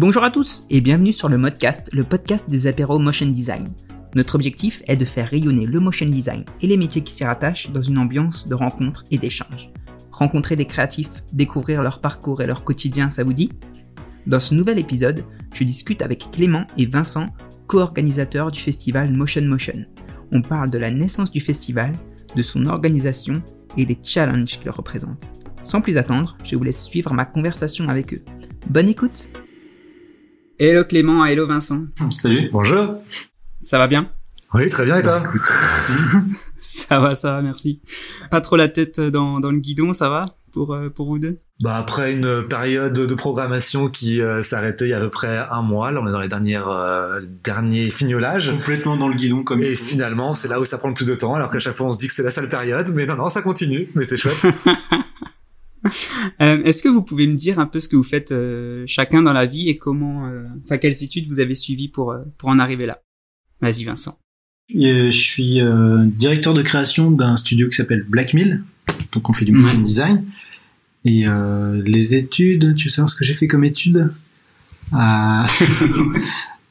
Bonjour à tous et bienvenue sur le Modcast, le podcast des apéros motion design. Notre objectif est de faire rayonner le motion design et les métiers qui s'y rattachent dans une ambiance de rencontre et d'échange. Rencontrer des créatifs, découvrir leur parcours et leur quotidien, ça vous dit? Dans ce nouvel épisode, je discute avec Clément et Vincent, co-organisateurs du festival Motion Motion. On parle de la naissance du festival, de son organisation et des challenges qu'il représente. Sans plus attendre, je vous laisse suivre ma conversation avec eux. Bonne écoute Hello Clément, hello Vincent. Salut. Bonjour. Ça va bien? Oui, très bien et toi? Ça va, ça va, merci. Pas trop la tête dans, dans le guidon, ça va? Pour, euh, pour vous deux? Bah après une période de programmation qui euh, s'arrêtait il y a à peu près un mois, là on est dans les dernières euh, derniers fignolages. Complètement dans le guidon comme Et finalement, c'est là où ça prend le plus de temps, alors qu'à chaque fois on se dit que c'est la seule période, mais non, non, ça continue, mais c'est chouette. Euh, Est-ce que vous pouvez me dire un peu ce que vous faites euh, chacun dans la vie et comment, euh, enfin quelles études vous avez suivies pour pour en arriver là? Vas-y Vincent. Je suis directeur de création d'un studio qui s'appelle Black Mill. Donc on fait du motion design. Et les études, tu veux savoir ce que j'ai fait comme études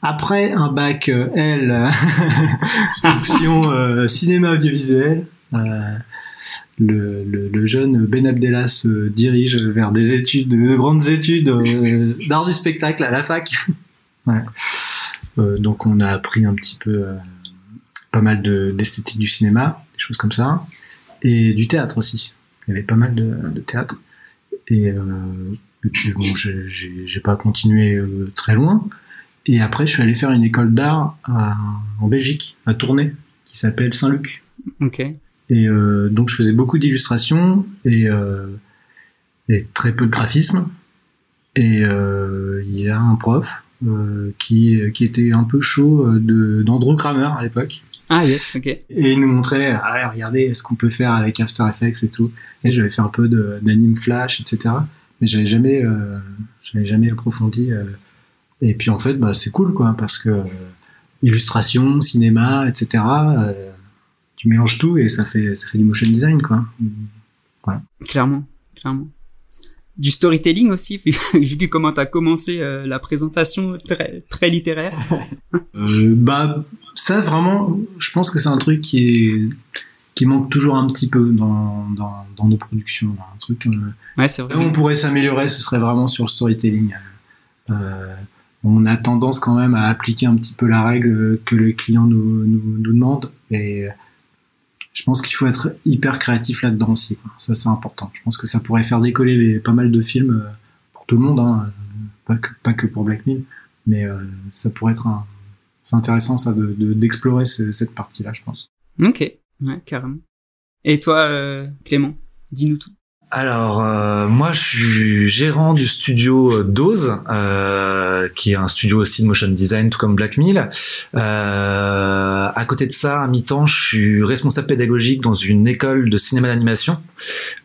Après un bac L, option cinéma audiovisuel, euh, le, le, le jeune Ben Abdellah se dirige vers des études, de grandes études euh, d'art du spectacle à la fac. Ouais. Euh, donc on a appris un petit peu euh, pas mal de- d'esthétique du cinéma, des choses comme ça, et du théâtre aussi. Il y avait pas mal de, de théâtre. Et, et puis bon, j'ai- pas continué très loin. Et après, je suis allé faire une école d'art en Belgique, à Tournai, qui s'appelle Saint-Luc. Ok. Et euh, donc je faisais beaucoup d'illustrations et, euh, et très peu de graphisme. Et euh, il y a un prof qui, qui était un peu chaud d'Andrew Kramer à l'époque. Ah yes, ok. Et il nous montrait, ah, regardez ce qu'on peut faire avec After Effects et tout. Et j'avais fait un peu d'anime flash, etc. Mais j'avais jamais, j'avais jamais approfondi. Et puis en fait, bah, c'est cool, quoi, parce que illustration, cinéma, etc. euh, tu mélanges tout et ça fait, ça fait du motion design, quoi. Clairement, clairement. Du storytelling aussi, vu vu comment t'as commencé euh, la présentation très très littéraire. Euh, bah, ça vraiment, je pense que c'est un truc qui est qui manque toujours un petit peu dans, dans, dans nos productions. Un truc. euh, Ouais, Là où on pourrait s'améliorer, ce serait vraiment sur le storytelling. Euh, on a tendance quand même à appliquer un petit peu la règle que le client nous, nous, nous demande. Et je pense qu'il faut être hyper créatif là-dedans aussi. Ça, c'est important. Je pense que ça pourrait faire décoller pas mal de films euh, pour tout le monde, hein, euh, pas, que, pas que pour Black Mill. Mais euh, ça pourrait être un... C'est intéressant ça de- de- d'explorer ce- cette partie-là, je pense. Ok, ouais, carrément. Et toi, euh, Clément, dis-nous tout. Alors, euh, moi, je suis gérant du studio euh, Dose, euh, qui est un studio aussi de motion design, tout comme Black Mill. Euh, à côté de ça, à mi-temps, je suis responsable pédagogique dans une école de cinéma d'animation,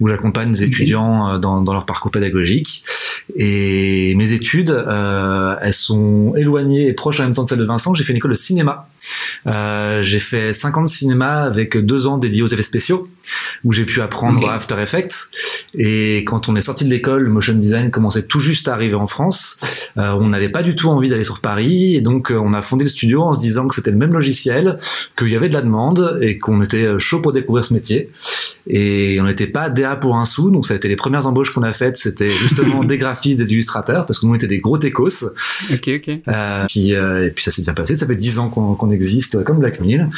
où j'accompagne Ok. étudiants euh, dans, dans leur parcours pédagogique. Et mes études, elles sont éloignées et proches en même temps de celles de Vincent. J'ai fait une école de cinéma. Euh, j'ai fait 5 ans de cinéma avec deux ans dédiés aux effets spéciaux, où j'ai pu apprendre. After Effects. Et quand on est sorti de l'école, le motion design commençait tout juste à arriver en France. Euh, on n'avait pas du tout envie d'aller sur Paris, et donc euh, on a fondé le studio en se disant que c'était le même logiciel, qu'il y avait de la demande et qu'on était euh, chaud pour découvrir ce métier. Et on n'était pas DA pour un sou, donc ça a été les premières embauches qu'on a faites, c'était justement des graphistes, des illustrateurs, parce que nous on était des gros techos. Ok, ok. Euh, puis, euh, et puis ça s'est bien passé, ça fait 10 ans qu'on existe comme Black Mill,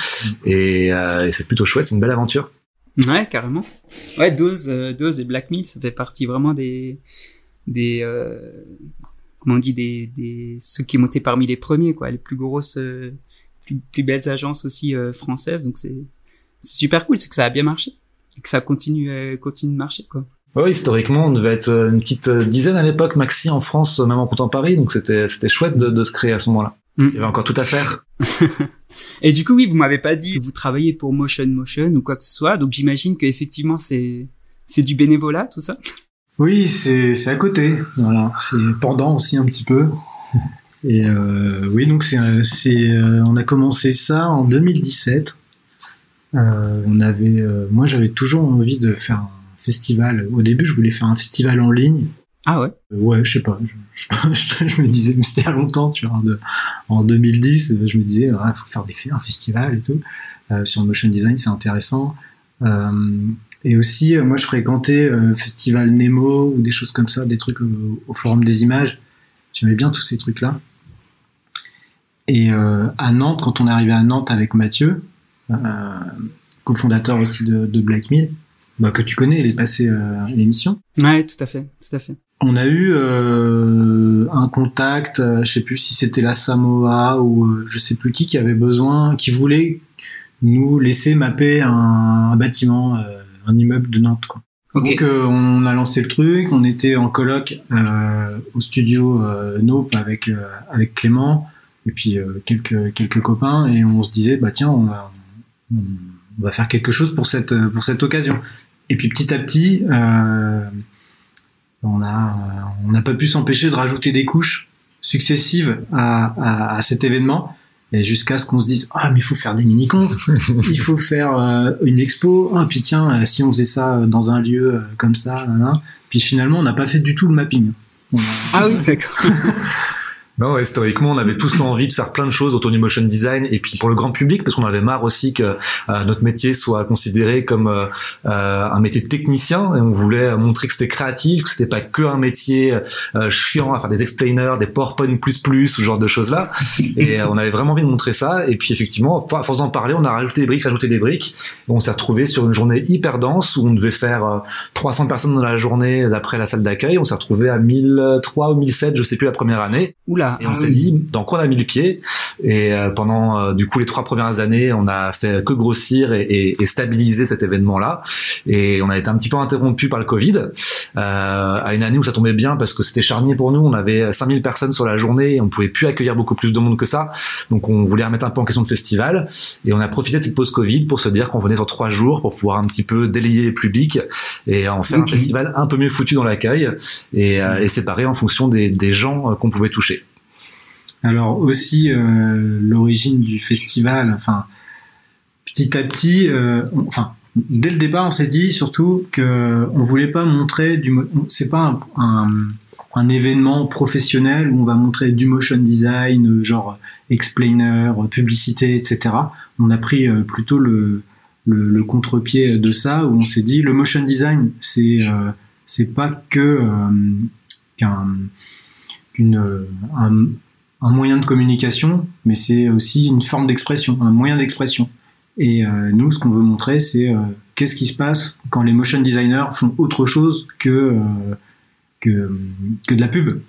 et, euh, et c'est plutôt chouette, c'est une belle aventure. Ouais, carrément. Ouais, Dose, euh, Dose et Black Mill, ça fait partie vraiment des, des, euh, comment on dit, des, des, ceux qui montaient parmi les premiers, quoi, les plus grosses, euh, plus, plus belles agences aussi euh, françaises. Donc c'est, c'est super cool, c'est que ça a bien marché et que ça continue, euh, continue de marcher, quoi. Oui, historiquement, on devait être une petite dizaine à l'époque, maxi en France, même en comptant Paris, donc c'était c'était chouette de, de se créer à ce moment-là. Mm. Il y avait encore tout à faire. Et du coup, oui, vous m'avez pas dit que vous travaillez pour Motion Motion ou quoi que ce soit, donc j'imagine que effectivement c'est, c'est du bénévolat, tout ça. Oui, c'est c'est à côté. Voilà, c'est pendant aussi un petit peu. Et euh, oui, donc c'est c'est euh, on a commencé ça en 2017. Euh, on avait, euh, moi j'avais toujours envie de faire un festival. Au début, je voulais faire un festival en ligne Ah ouais Ouais, je sais pas. Je, me disais, mais c'était il y a longtemps, tu vois. En, 2010, je me disais, il faut faire des, un festival et tout. sur le motion design, c'est intéressant. et aussi, moi, je fréquentais Festival Nemo ou des choses comme ça, des trucs au Forum des images. J'aimais bien tous ces trucs-là. Et à Nantes, quand on est arrivé à Nantes avec Mathieu, cofondateur aussi de, de Black Mill, bah, que tu connais, il est passé euh, à l'émission. Ouais, tout à fait, tout à fait. On a eu euh, un contact, euh, je sais plus si c'était la Samoa ou euh, je sais plus qui qui avait besoin, qui voulait nous laisser mapper un, bâtiment, un immeuble de Nantes. Quoi. Donc on a lancé le truc, on était en colloque au studio Nope avec avec Clément et puis quelques quelques copains et on se disait bah tiens on va, on va faire quelque chose pour cette pour cette occasion. Et puis petit à petit, euh, on a on n'a pas pu s'empêcher de rajouter des couches successives à, à, cet événement. Et jusqu'à ce qu'on se dise ah mais il faut faire des mini confs, il faut faire euh, une expo. Ah puis tiens euh, si on faisait ça dans un lieu comme ça, puis finalement on n'a pas fait du tout le mapping. Ah oui d'accord. Non, historiquement, on avait tous l'envie de faire plein de choses autour du motion design et puis pour le grand public, parce qu'on avait marre aussi que euh, notre métier soit considéré comme euh, euh, un métier de technicien et on voulait montrer que c'était créatif, que c'était pas que un métier chiant à faire des explainers, des PowerPoint plus plus, ce genre de choses là. Et on avait vraiment envie de montrer ça. Et puis effectivement, à force d'en parler, on a rajouté des briques, rajouté des briques. Et on s'est retrouvé sur une journée hyper dense où on devait faire 300 personnes dans la journée d'après la salle d'accueil. On s'est retrouvé à 1003 ou 1007, je sais plus la première année. Et on ah s'est dit dans quoi on a mis le pied? Et euh, pendant euh, du coup les trois premières années, on a fait que grossir et, et, et stabiliser cet événement-là. Et on a été un petit peu interrompu par le Covid. Euh, à une année où ça tombait bien parce que c'était charnier pour nous. On avait 5000 personnes sur la journée et on pouvait plus accueillir beaucoup plus de monde que ça. Donc on voulait remettre un peu en question le festival. Et on a profité de cette pause Covid pour se dire qu'on venait sur trois jours pour pouvoir un petit peu délayer le public et en faire un festival un peu mieux foutu dans l'accueil et, euh, et séparé en fonction des, des gens qu'on pouvait toucher. Alors aussi euh, l'origine du festival, enfin petit à petit, euh, enfin dès le départ on s'est dit surtout que on voulait pas montrer du, c'est pas un, événement professionnel où on va montrer du motion design, genre explainer, publicité, etc. On a pris euh, plutôt le, contre-pied de ça où on s'est dit le motion design c'est c'est pas que qu'un un moyen de communication, mais c'est aussi une forme d'expression, un moyen d'expression. Et euh, nous, ce qu'on veut montrer, c'est euh, qu'est-ce qui se passe quand les motion designers font autre chose que, euh, que, que, de la pub.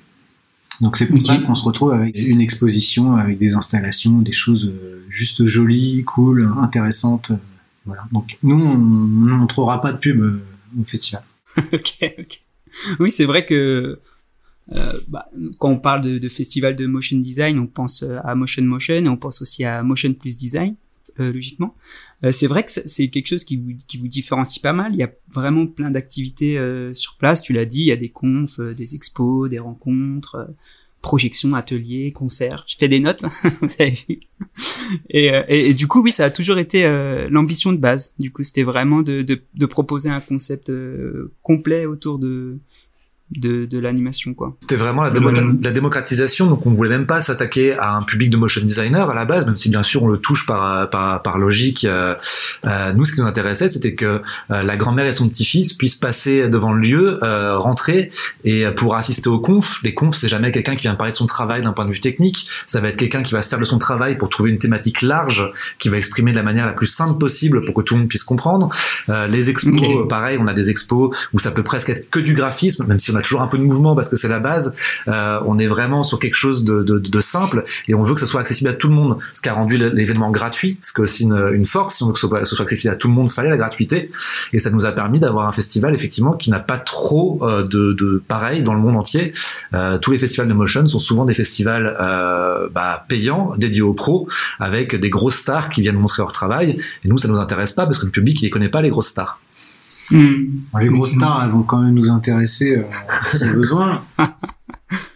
Donc c'est pour ça qu'on se retrouve avec une exposition, avec des installations, des choses juste jolies, cool, intéressantes. Voilà. Donc nous, on ne montrera pas de pub au festival. ok, ok. Oui, c'est vrai que euh, bah, quand on parle de, de, festival de motion design, on pense euh, à Motion Motion et on pense aussi à Motion Plus Design, euh, logiquement. Euh, c'est vrai que c'est quelque chose qui vous, qui vous différencie pas mal. Il y a vraiment plein d'activités sur place. Tu l'as dit, il y a des confs, des expos, des rencontres, projections, ateliers, concerts. Je fais des notes, vous avez vu. Et, et, et, du coup, oui, ça a toujours été l'ambition de base. Du coup, c'était vraiment de, de, de, proposer un concept complet autour de de, de l'animation quoi. C'était vraiment la, la, démocratisation donc on voulait même pas s'attaquer à un public de motion designer à la base même si bien sûr on le touche par par, par logique euh, euh nous ce qui nous intéressait c'était que euh, la grand-mère et son petit-fils puissent passer devant le lieu euh, rentrer et pour assister aux confs les confs c'est jamais quelqu'un qui vient parler de son travail d'un point de vue technique. Ça va être quelqu'un qui va se servir de son travail pour trouver une thématique large qui va exprimer de la manière la plus simple possible pour que tout le monde puisse comprendre. Les expos pareil on a des expos où ça peut presque être que du graphisme même si on a toujours un peu de mouvement parce que c'est la base. Euh, on est vraiment sur quelque chose de, de, de, simple et on veut que ce soit accessible à tout le monde. Ce qui a rendu l'événement gratuit, ce qui est aussi une, une force. Si on veut que ce soit, ce soit, accessible à tout le monde, fallait la gratuité. Et ça nous a permis d'avoir un festival effectivement qui n'a pas trop euh, de, de, pareil dans le monde entier. Euh, tous les festivals de motion sont souvent des festivals euh, bah, payants, dédiés aux pros, avec des grosses stars qui viennent montrer leur travail. Et nous, ça nous intéresse pas parce que le public, il les connaît pas les grosses stars. Les grosses stars, elles vont quand même nous intéresser euh, si besoin.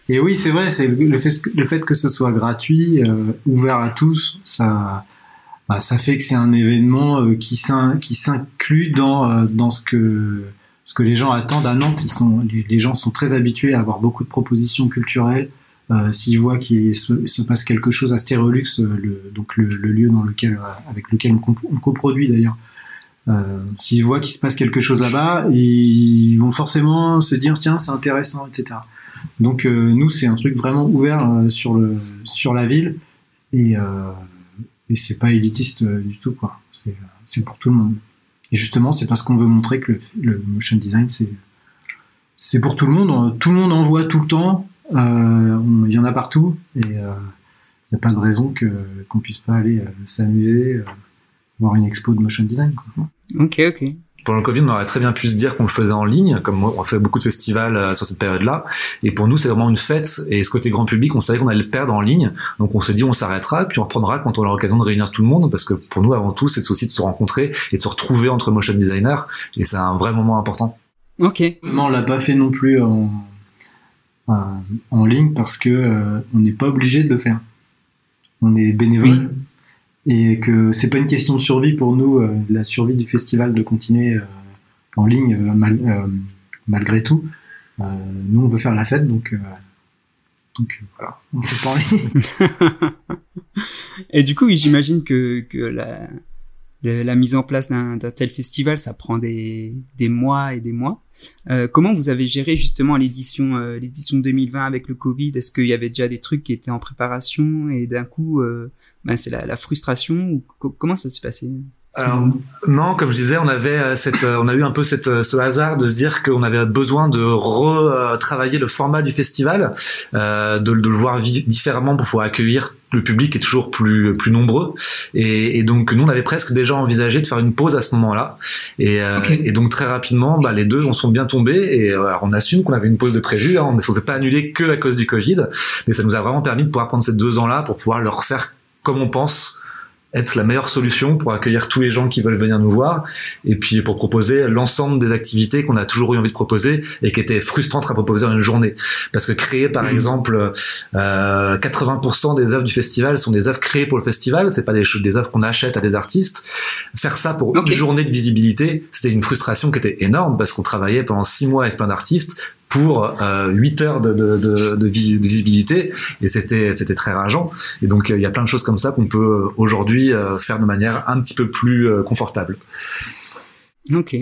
Et oui, c'est vrai, c'est le fait, le fait que ce soit gratuit, euh, ouvert à tous, ça, bah, ça fait que c'est un événement euh, qui s'inclut dans, dans ce que ce que les gens attendent à Nantes. Ils sont, les, gens sont très habitués à avoir beaucoup de propositions culturelles. Euh, S'ils voient qu'il se, passe quelque chose à Stéréolux, le, donc le, lieu dans lequel, avec lequel on, on coproduit d'ailleurs, euh, S'ils voient qu'il se passe quelque chose là-bas, ils vont forcément se dire tiens c'est intéressant, etc. Donc euh, nous c'est un truc vraiment ouvert euh, sur la ville et et c'est pas élitiste du tout quoi. C'est pour tout le monde. Et justement c'est parce qu'on veut montrer que le, motion design c'est pour tout le monde. Tout le monde en voit tout le temps. Il y en a partout et il n'y a pas de raison qu'on puisse pas aller s'amuser voir une expo de motion design. Quoi. Ok, ok. Pendant le Covid, on aurait très bien pu se dire qu'on le faisait en ligne, comme on fait beaucoup de festivals euh, sur cette période-là. Et pour nous, c'est vraiment une fête. Et ce côté grand public, on savait qu'on allait le perdre en ligne. Donc on s'est dit, on s'arrêtera, puis on reprendra quand on aura l'occasion de réunir tout le monde. Parce que pour nous, avant tout, c'est aussi de se rencontrer et de se retrouver entre motion designers. Et c'est un vrai moment important. Ok. on l'a pas fait non plus en, en, ligne parce que euh, on n'est pas obligé de le faire. On est bénévole et que c'est pas une question de survie pour nous, euh, la survie du festival de continuer euh, en ligne euh, malgré tout. nous, on veut faire la fête, donc, donc voilà, on fait pas en ligne. et du coup, j'imagine que, que la, la mise en place d'un tel festival, ça prend des, des mois et des mois. Euh, comment vous avez géré justement l'édition euh, l'édition 2020 avec le Covid? Est-ce qu'il y avait déjà des trucs qui étaient en préparation et d'un coup, euh, ben c'est la, la, frustration comment ça s'est passé? Alors, non, comme je disais, on avait euh, cette, euh, on a eu un peu cette, euh, ce hasard de se dire qu'on avait besoin de retravailler le format du festival, euh, de, de, le voir différemment pour pouvoir accueillir le public qui est toujours plus plus nombreux. Et, et, donc nous, on avait presque déjà envisagé de faire une pause à ce moment-là. Et, et donc très rapidement, bah, les deux on sont bien tombés. Et alors, on assume qu'on avait une pause de prévu. Hein, on ne s'est pas annulé que à cause du Covid, mais ça nous a vraiment permis de pouvoir prendre ces deux ans-là pour pouvoir le refaire comme on pense être la meilleure solution pour accueillir tous les gens qui veulent venir nous voir et puis pour proposer l'ensemble des activités qu'on a toujours eu envie de proposer et qui étaient frustrantes à proposer dans une journée. Parce que créer par mmh. exemple euh, 80% des œuvres du festival sont des œuvres créées pour le festival c'est pas des, des œuvres qu'on achète à des artistes. Faire ça pour une journée de visibilité c'était une frustration qui était énorme parce qu'on travaillait pendant six mois avec plein d'artistes pour euh, 8 heures de, de, de, de, visibilité et c'était c'était très rageant et donc euh, il y a plein de choses comme ça qu'on peut euh, aujourd'hui euh, faire de manière un petit peu plus confortable. Ok.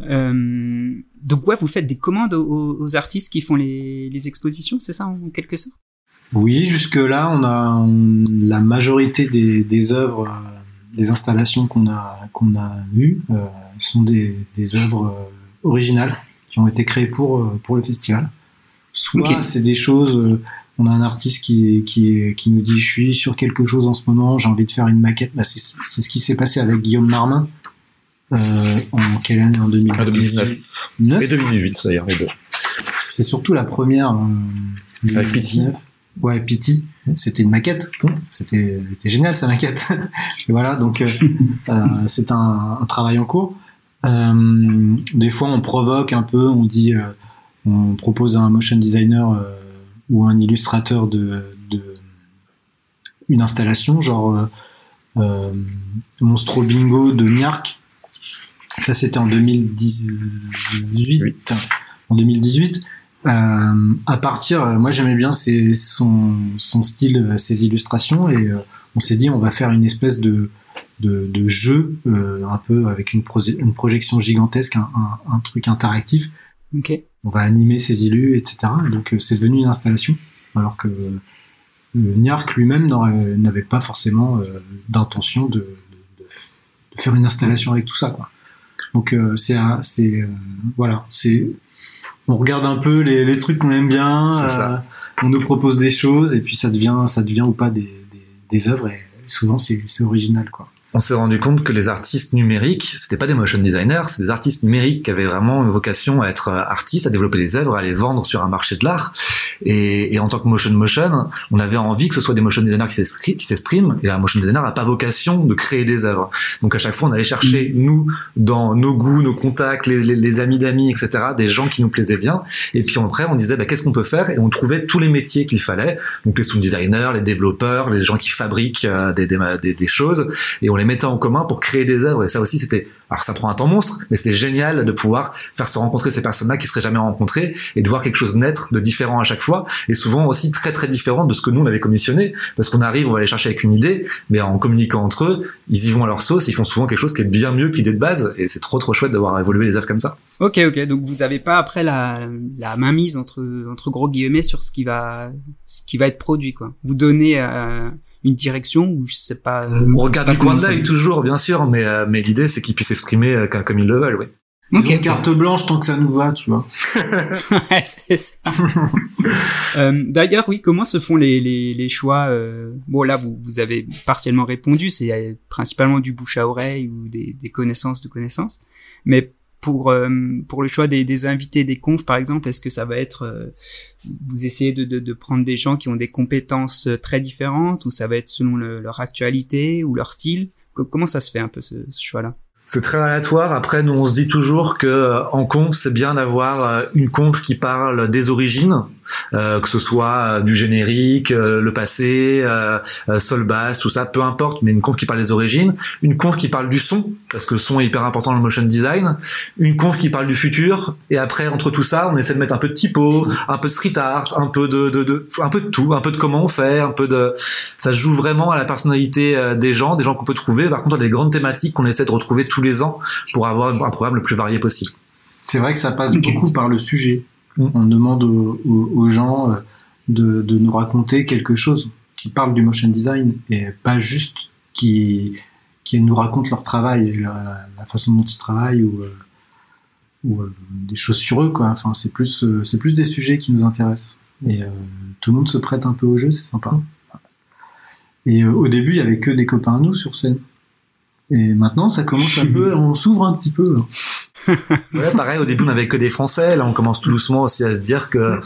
donc ouais, vous faites des commandes aux, artistes qui font les, les expositions, c'est ça en quelque sorte? Oui, jusque là on a la majorité des, des œuvres, des installations qu'on a qu'on a eues sont des, des œuvres originales qui ont été créés pour, euh, pour le festival. Soit c'est des choses, euh, on a un artiste qui, qui, qui nous dit je suis sur quelque chose en ce moment, j'ai envie de faire une maquette. Bah, c'est ce qui s'est passé avec Guillaume Marmin. Euh, en quelle année? En 2019. Et 2018 d'ailleurs, les deux. C'est surtout la première. Euh, avec Pity. Ouais, Pity. C'était une maquette. C'était génial sa maquette. Et voilà, donc euh, c'est un, un, travail en cours. Euh, des fois, on provoque un peu, on dit, euh, on propose à un motion designer euh, ou un illustrateur de, une installation, genre Monstro Bingo de Niark. Ça, c'était en 2018. En 2018. à partir, moi j'aimais bien son, son, style, ses illustrations, et on s'est dit on va faire une espèce de, de, de jeu, euh, un peu avec une, une projection gigantesque, un, un, truc interactif. Okay. On va animer ses élus, etc. donc euh, c'est devenu une installation, alors que euh, Niark lui-même n'avait pas forcément d'intention de, de, de, faire une installation avec tout ça. Quoi. Donc c'est voilà, c'est on regarde un peu les, les trucs qu'on aime bien, on nous propose des choses et puis ça devient ça devient ou pas des, des, des œuvres et souvent c'est original quoi on s'est rendu compte que les artistes numériques, c'était pas des motion designers, c'est des artistes numériques qui avaient vraiment une vocation à être artistes, à développer des œuvres, à les vendre sur un marché de l'art. Et, et, en tant que motion motion, on avait envie que ce soit des motion designers qui s'expriment. Et un motion designer n'a pas vocation de créer des œuvres. Donc à chaque fois, on allait chercher mm. nous dans nos goûts, nos contacts, les, les, les amis d'amis, etc., des gens qui nous plaisaient bien. Et puis après, on disait bah, qu'est-ce qu'on peut faire? Et on trouvait tous les métiers qu'il fallait. Donc les sound designers, les développeurs, les gens qui fabriquent euh, des, des, des, choses. Et on les les mettait en commun pour créer des œuvres. Et ça aussi, c'était, alors ça prend un temps monstre, mais c'était génial de pouvoir faire se rencontrer ces personnes-là qui seraient jamais rencontrées et de voir quelque chose naître de différent à chaque fois et souvent aussi très très différent de ce que nous on avait commissionné parce qu'on arrive, on va aller chercher avec une idée, mais en communiquant entre eux, ils y vont à leur sauce, ils font souvent quelque chose qui est bien mieux que l'idée de base et c'est trop trop chouette d'avoir évolué les œuvres comme ça. Ok, ok. Donc vous avez pas après la, la mainmise entre entre gros guillemets sur ce qui va ce qui va être produit quoi. Vous donnez euh, une direction ou je sais pas. Euh, on regarde du coin de l'œil toujours, bien sûr, mais euh, mais l'idée c'est qu'ils puissent s'exprimer euh, comme ils le veulent, oui. Okay, carte blanche tant que ça nous va, tu vois. ouais, c'est ça. euh, D'ailleurs, oui, comment se font les, les, les choix euh... Bon, là, vous, vous avez partiellement répondu, c'est principalement du bouche à oreille ou des, des connaissances de connaissances. Mais pour euh, pour le choix des, des, invités des confs par exemple est-ce que ça va être euh, vous essayez de, de, de, prendre des gens qui ont des compétences euh, très différentes ou ça va être selon le, leur actualité ou leur style? Comment ça se fait un peu ce, ce choix là c'est très aléatoire. Après, nous, on se dit toujours que en conf, c'est bien d'avoir une conf qui parle des origines, euh, que ce soit du générique, le passé, sol basse, tout ça, peu importe, mais une conf qui parle des origines, une conf qui parle du son, parce que le son est hyper important dans le motion design, une conf qui parle du futur, et après, entre tout ça, on essaie de mettre un peu de typo, un peu de street art, un peu de, de, de un peu de tout, un peu de comment on fait, un peu de, ça se joue vraiment à la personnalité des gens, des gens qu'on peut trouver. Par contre, a des grandes thématiques qu'on essaie de retrouver tous les ans pour avoir un programme le plus varié possible. C'est vrai que ça passe beaucoup par le sujet. On demande aux, gens euh, de, de, nous raconter quelque chose qui parle du motion design et pas juste qui, qui nous raconte leur travail, la, la façon dont ils travaillent ou, euh, ou euh, des choses sur eux. Quoi. Enfin, c'est plus, c'est plus des sujets qui nous intéressent. Et tout le monde se prête un peu au jeu, c'est sympa. Et au début, il y avait que des copains à nous sur scène. Et maintenant, ça commence un peu, on s'ouvre un petit peu. Ouais, pareil, au début, on n'avait que des Français. Là, on commence tout doucement aussi à se dire que euh,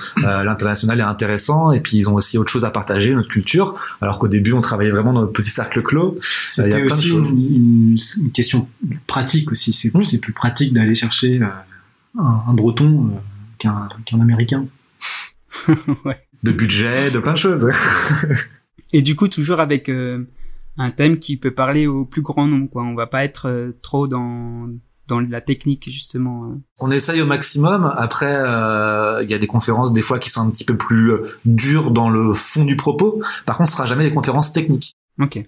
l'international est intéressant et puis ils ont aussi autre chose à partager, notre culture. Alors qu'au début, on travaillait vraiment dans notre petit cercle clos. C'était aussi une, une, question pratique aussi. C'est plus, plus pratique d'aller chercher euh, un, un, breton euh, qu'un qu'un américain. ouais. De budget, de plein de choses. et du coup, toujours avec un thème qui peut parler au plus grand nombre quoi on va pas être euh, trop dans dans la technique justement. Euh. On essaye au maximum. Après, euh, il y a des conférences des fois qui sont un petit peu plus dures dans le fond du propos. Par contre, ce sera jamais des conférences techniques. Ok.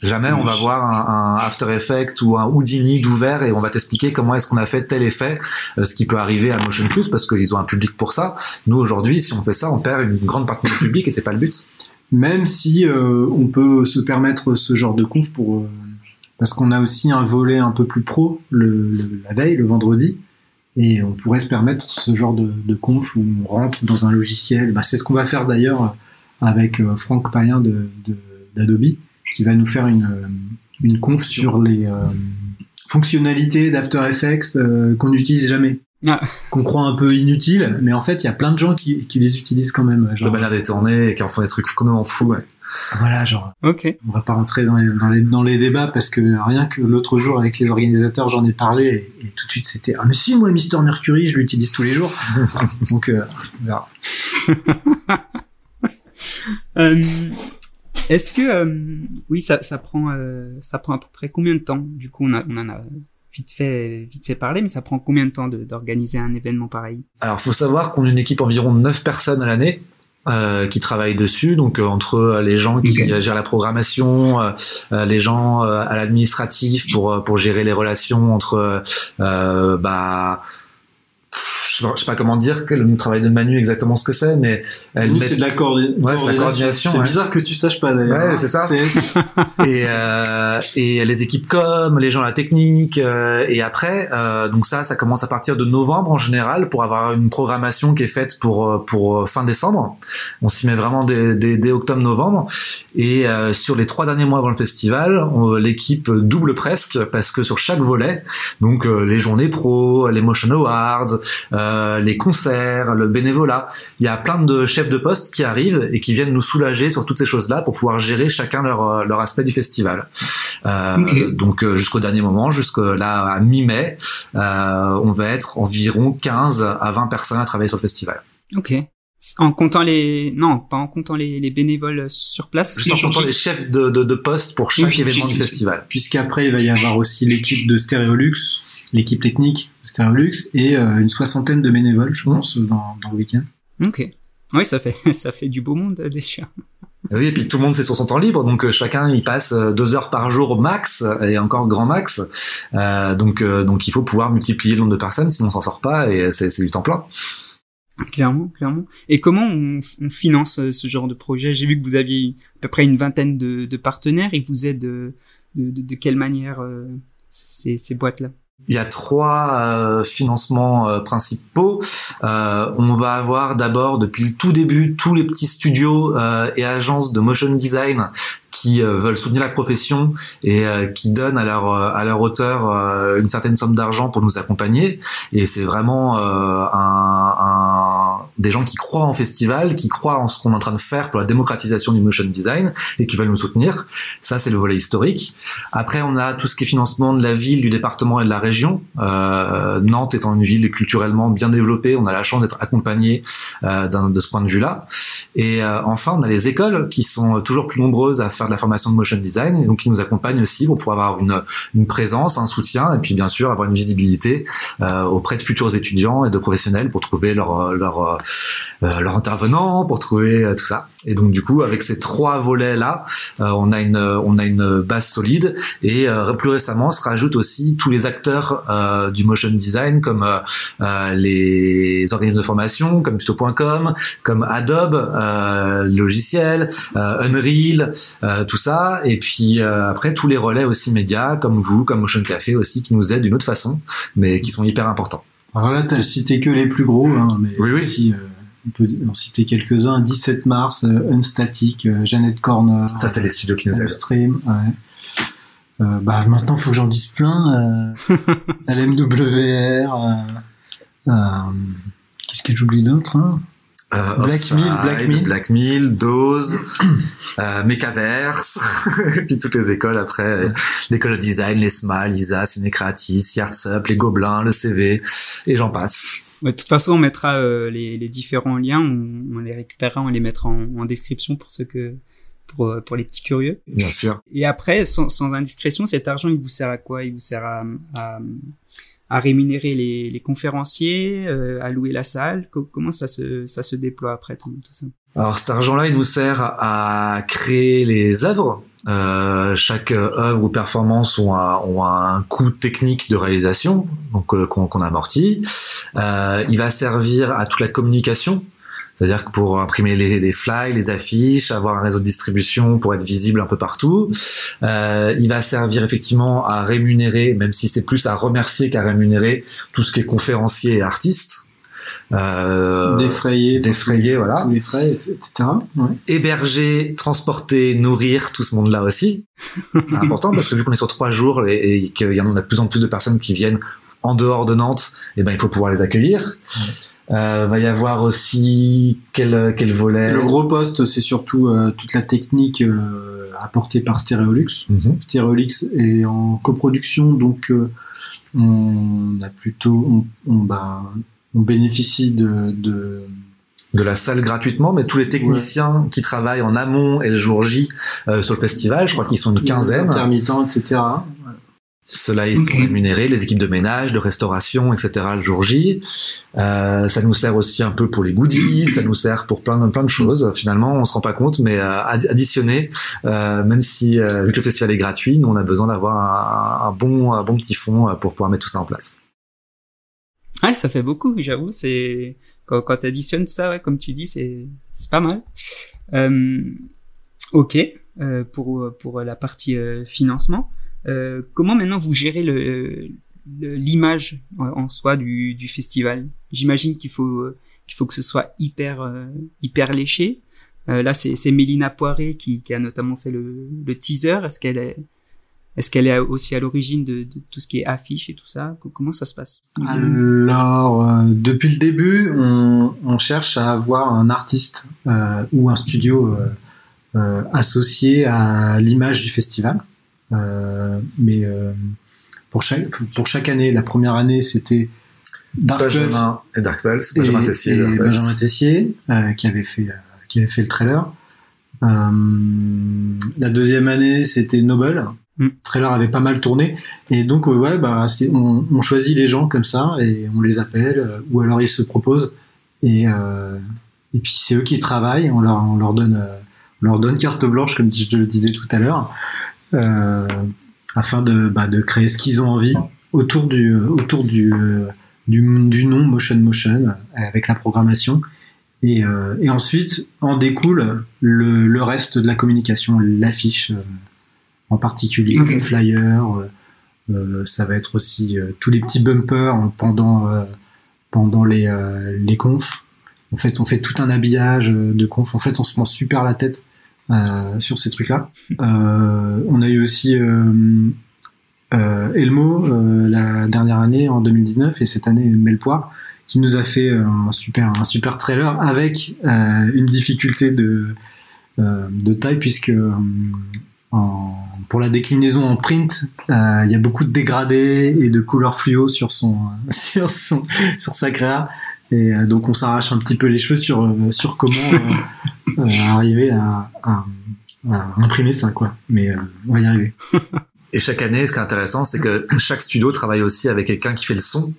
Jamais on va voir un, un, After Effects ou un Houdini d'ouvert et on va t'expliquer comment est-ce qu'on a fait tel effet, ce qui peut arriver à Motion Plus parce qu'ils ont un public pour ça. Nous aujourd'hui, si on fait ça, on perd une grande partie du public et c'est pas le but même si euh, on peut se permettre ce genre de conf pour euh, parce qu'on a aussi un volet un peu plus pro la veille, le vendredi, et on pourrait se permettre ce genre de, conf où on rentre dans un logiciel. Bah, c'est ce qu'on va faire d'ailleurs avec euh, Franck Payen de, d'Adobe, qui va nous faire une, une conf sur les fonctionnalités d'After Effects qu'on n'utilise jamais. Ah. qu'on croit un peu inutile, mais en fait, il y a plein de gens qui, qui les utilisent quand même. Genre, de manière détournée et qui en font des trucs en fou. Ouais. Voilà, genre. Ok. On va pas rentrer dans les, dans les, dans les débats parce que rien que l'autre jour avec les organisateurs, j'en ai parlé et, tout de suite c'était ah mais si moi Mister Mercury, je l'utilise tous les jours. Donc euh, on verra. euh, Est-ce que euh, oui, ça, ça prend euh, ça prend à peu près combien de temps Du coup, on, a, on en a vite fait, vite fait parler, mais ça prend combien de temps d'organiser un événement pareil? Alors, faut savoir qu'on est une équipe environ 9 personnes à l'année. Euh, qui travaillent dessus, donc euh, entre les gens qui gèrent la programmation, euh, les gens à l'administratif pour pour gérer les relations entre bah je sais pas comment dire que le travail de Manu exactement ce que c'est, mais elle c'est de la, coordination. C'est bizarre que tu saches pas d'ailleurs. Ouais, c'est ça. et euh, et les équipes com, les gens à la technique, euh, et après, euh, donc ça, ça commence à partir de novembre en général pour avoir une programmation qui est faite pour euh, pour fin décembre. On s'y met vraiment dès, dès, dès octobre-novembre, et euh, sur les trois derniers mois avant le festival, l'équipe double presque parce que sur chaque volet, donc les journées pro, les motion awards euh, les concerts, le bénévolat. Il y a plein de chefs de poste qui arrivent et qui viennent nous soulager sur toutes ces choses-là pour pouvoir gérer chacun leur, euh, leur aspect du festival. Euh, Donc euh, jusqu'au dernier moment, jusqu'à là à mi-mai, euh, on va être environ 15 à 20 personnes à travailler sur le festival. Ok. En comptant les non, pas en comptant les, les bénévoles sur place. Juste en comptant les chefs de, de, de poste pour chaque Oui, événement du festival. Puisqu'après, il va y avoir aussi l'équipe de Stéréolux, l'équipe technique de Stéréolux, et euh, une soixantaine de bénévoles, je pense, dans, dans le week-end. Ok. Oui, ça fait ça fait du beau monde euh, déjà. Et Oui, et puis tout le monde c'est sur son temps libre, donc euh, chacun il passe euh, deux heures par jour au max euh, et encore grand max. Euh, donc euh, donc il faut pouvoir multiplier le nombre de personnes, sinon on s'en sort pas et c'est c'est du temps plein. Clairement, clairement. Et comment on, finance euh, ce genre de projet? J'ai vu que vous aviez à peu près une vingtaine de, partenaires. Ils vous aident de, de, quelle manière euh, ces, boîtes-là? Il y a trois euh, financements euh, principaux. Euh, on va avoir d'abord depuis le tout début tous les petits studios euh, et agences de motion design qui euh, veulent soutenir la profession et euh, qui donnent à leur euh, à leur auteur une certaine somme d'argent pour nous accompagner. Et c'est vraiment un, un- des gens qui croient en festival, qui croient en ce qu'on est en train de faire pour la démocratisation du motion design et qui veulent nous soutenir. Ça, c'est le volet historique. Après, on a tout ce qui est financement de la ville, du département et de la région. Euh, Nantes étant une ville culturellement bien développée, on a la chance d'être accompagné euh, de ce point de vue-là. Et euh, enfin, on a les écoles qui sont toujours plus nombreuses à faire de la formation de motion design et donc qui nous accompagnent aussi pour pouvoir avoir une, une présence, un soutien et puis bien sûr avoir une visibilité euh, auprès de futurs étudiants et de professionnels pour trouver leur leur euh, leur intervenant, pour trouver euh, tout ça. Et donc du coup, avec ces trois volets là, on a une on a une base solide. Et euh, plus récemment se rajoutent aussi tous les acteurs euh, du motion design comme euh, euh, les organismes de formation comme tuto.com comme Adobe euh, logiciel euh, Unreal euh, tout ça. Et puis euh, après tous les relais aussi médias comme vous comme Motion Café aussi qui nous aident d'une autre façon mais qui sont hyper importants. Alors là, t'as cité que les plus gros, hein, mais Oui, oui. aussi, euh, on peut en citer quelques-uns. 17 mars, euh, Unstatic, euh, Jeannette Corner, ça c'est les studios qui nous aident Stream, ouais. Euh, bah maintenant, faut que j'en dise plein. Euh, LMWR. Euh, euh, Qu'est-ce que j'oublie d'autre hein? Euh, Black Mill, Black Mill. Black Mill, Dose, euh, Mechaverse, et puis toutes les écoles après, euh, l'école de design, les SMAL, l'ISA, Ciné Creatis, Yartsup, les Gobelins, le CV, et j'en passe. Ouais, De toute façon, on mettra euh, les, les différents liens, on, on les récupérera, on les mettra en, en description pour ceux que pour, euh, pour les petits curieux. Bien sûr. Et après, sans, sans indiscrétion, cet argent, il vous sert à quoi? Il vous sert à, à, à rémunérer les, les conférenciers, euh, à louer la salle? Co- comment ça se, ça se déploie après tout, tout ça? Alors cet argent-là, il nous sert à créer les œuvres. Euh, chaque euh, œuvre ou performance ont un, ont un coût technique de réalisation, donc euh, qu'on qu'on amortit. Euh, il va servir à toute la communication, c'est-à-dire que pour imprimer les, les flyers, les affiches, avoir un réseau de distribution pour être visible un peu partout. Euh, il va servir effectivement à rémunérer, même si c'est plus à remercier qu'à rémunérer, tout ce qui est conférencier et artiste. Euh, Défrayer, défrayer, voilà. tous les frais, etc. Ouais. héberger, transporter, nourrir tout ce monde-là aussi. C'est important parce que vu qu'on est sur trois jours et, et qu'il y en a de plus en plus de personnes qui viennent en dehors de Nantes, eh ben il faut pouvoir les accueillir. Euh, va y avoir aussi quel quel volet? Le gros poste, c'est surtout euh, toute la technique euh, apportée par Stéréolux. Mhm. Stéréolux est en coproduction, donc on a plutôt, on, on, bah, on bénéficie de, de de la salle gratuitement, mais tous les techniciens qui travaillent en amont et le jour J euh, sur le festival, je crois qu'ils sont une les quinzaine. intermittents, etc. Ceux-là, ils sont rémunérés, les équipes de ménage, de restauration, etc. le jour J. Euh, ça nous sert aussi un peu pour les goodies, ça nous sert pour plein de, plein de choses. Finalement, on se rend pas compte, mais euh, addi- additionné, euh, même si euh, vu que le festival est gratuit, nous on a besoin d'avoir un, un bon, un bon petit fond euh, pour pouvoir mettre tout ça en place. Ouais, ça fait beaucoup, j'avoue. C'est quand, quand t'additionnes tout ça, ouais, comme tu dis, c'est c'est pas mal. Euh, ok, euh, pour pour la partie euh, financement. Euh, comment maintenant vous gérez le l'image en soi du, du festival? J'imagine qu'il faut qu'il faut que ce soit hyper euh, hyper léché. Euh, là, c'est Mélina Poiré qui, qui a notamment fait le, le teaser. Est-ce qu'elle est est-ce qu'elle est aussi à l'origine de, de tout ce qui est affiche et tout ça? Co- Comment ça se passe? Alors, euh, depuis le début, on, on cherche à avoir un artiste euh, ou un studio euh, euh, associé à l'image du festival. Euh, mais euh, pour chaque pour chaque année, la première année c'était Dark Benjamin et Dark Pulse, Benjamin Tessier, et Dark. Benjamin Tessier euh, qui avait fait euh, qui avait fait le trailer. Euh, la deuxième année, c'était Noble. Mm. Le trailer avait pas mal tourné. Et donc ouais bah on, choisit les gens comme ça et on les appelle euh, ou alors ils se proposent. Et euh, et puis c'est eux qui travaillent. On leur on leur donne euh, leur donne carte blanche comme je le disais tout à l'heure afin de bah, de créer ce qu'ils ont envie autour du autour du du, nom motion motion avec la programmation. Et, et ensuite en découle le, le reste de la communication l'affiche en particulier Ok. le flyer euh, euh, ça va être aussi euh, tous les petits bumpers pendant pendant les les confs. En fait on fait tout un habillage de conf en fait on se prend super la tête euh, sur ces trucs là on a eu aussi euh, Elmo la dernière année en 2019 et cette année Melpoire qui nous a fait un super un super trailer avec une difficulté de de taille puisque en- pour la déclinaison en print euh, il y a beaucoup de dégradés et de couleurs fluo sur son sur son sur sa créa. Et euh, donc on s'arrache un petit peu les cheveux sur euh, sur comment arriver à, à- à imprimer ça quoi. Mais on va y arriver. Et chaque année, ce qui est intéressant, c'est que chaque studio travaille aussi avec quelqu'un qui fait le son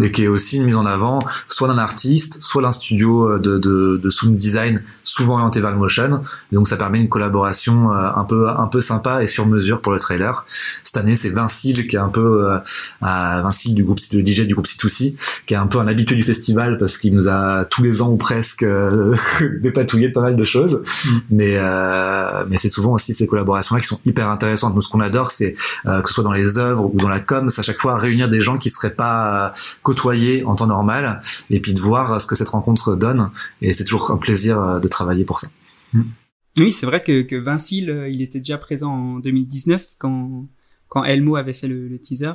et qui est aussi une mise en avant soit d'un artiste, soit d'un studio de, de, de sound design souvent orienté vers le motion. Et donc ça permet une collaboration euh, un peu un peu sympa et sur mesure pour le trailer. Cette année, c'est Vincile qui est un peu euh, Vincile du groupe le DJ du groupe C2C, qui est un peu un habitué du festival parce qu'il nous a tous les ans ou presque euh, dépatouillé de pas mal de choses. Mais euh, mais c'est souvent aussi ces collaborations là qui sont hyper intéressantes. Nous, ce qu'on adore, c'est euh, que ce soit dans les œuvres ou dans la com, c'est à chaque fois réunir des gens qui seraient pas côtoyés en temps normal et puis de voir ce que cette rencontre donne. Et c'est toujours un plaisir euh, de travailler pour ça. Oui, c'est vrai que, que Vincile, euh, il était déjà présent en 2019 quand, quand Elmo avait fait le teaser.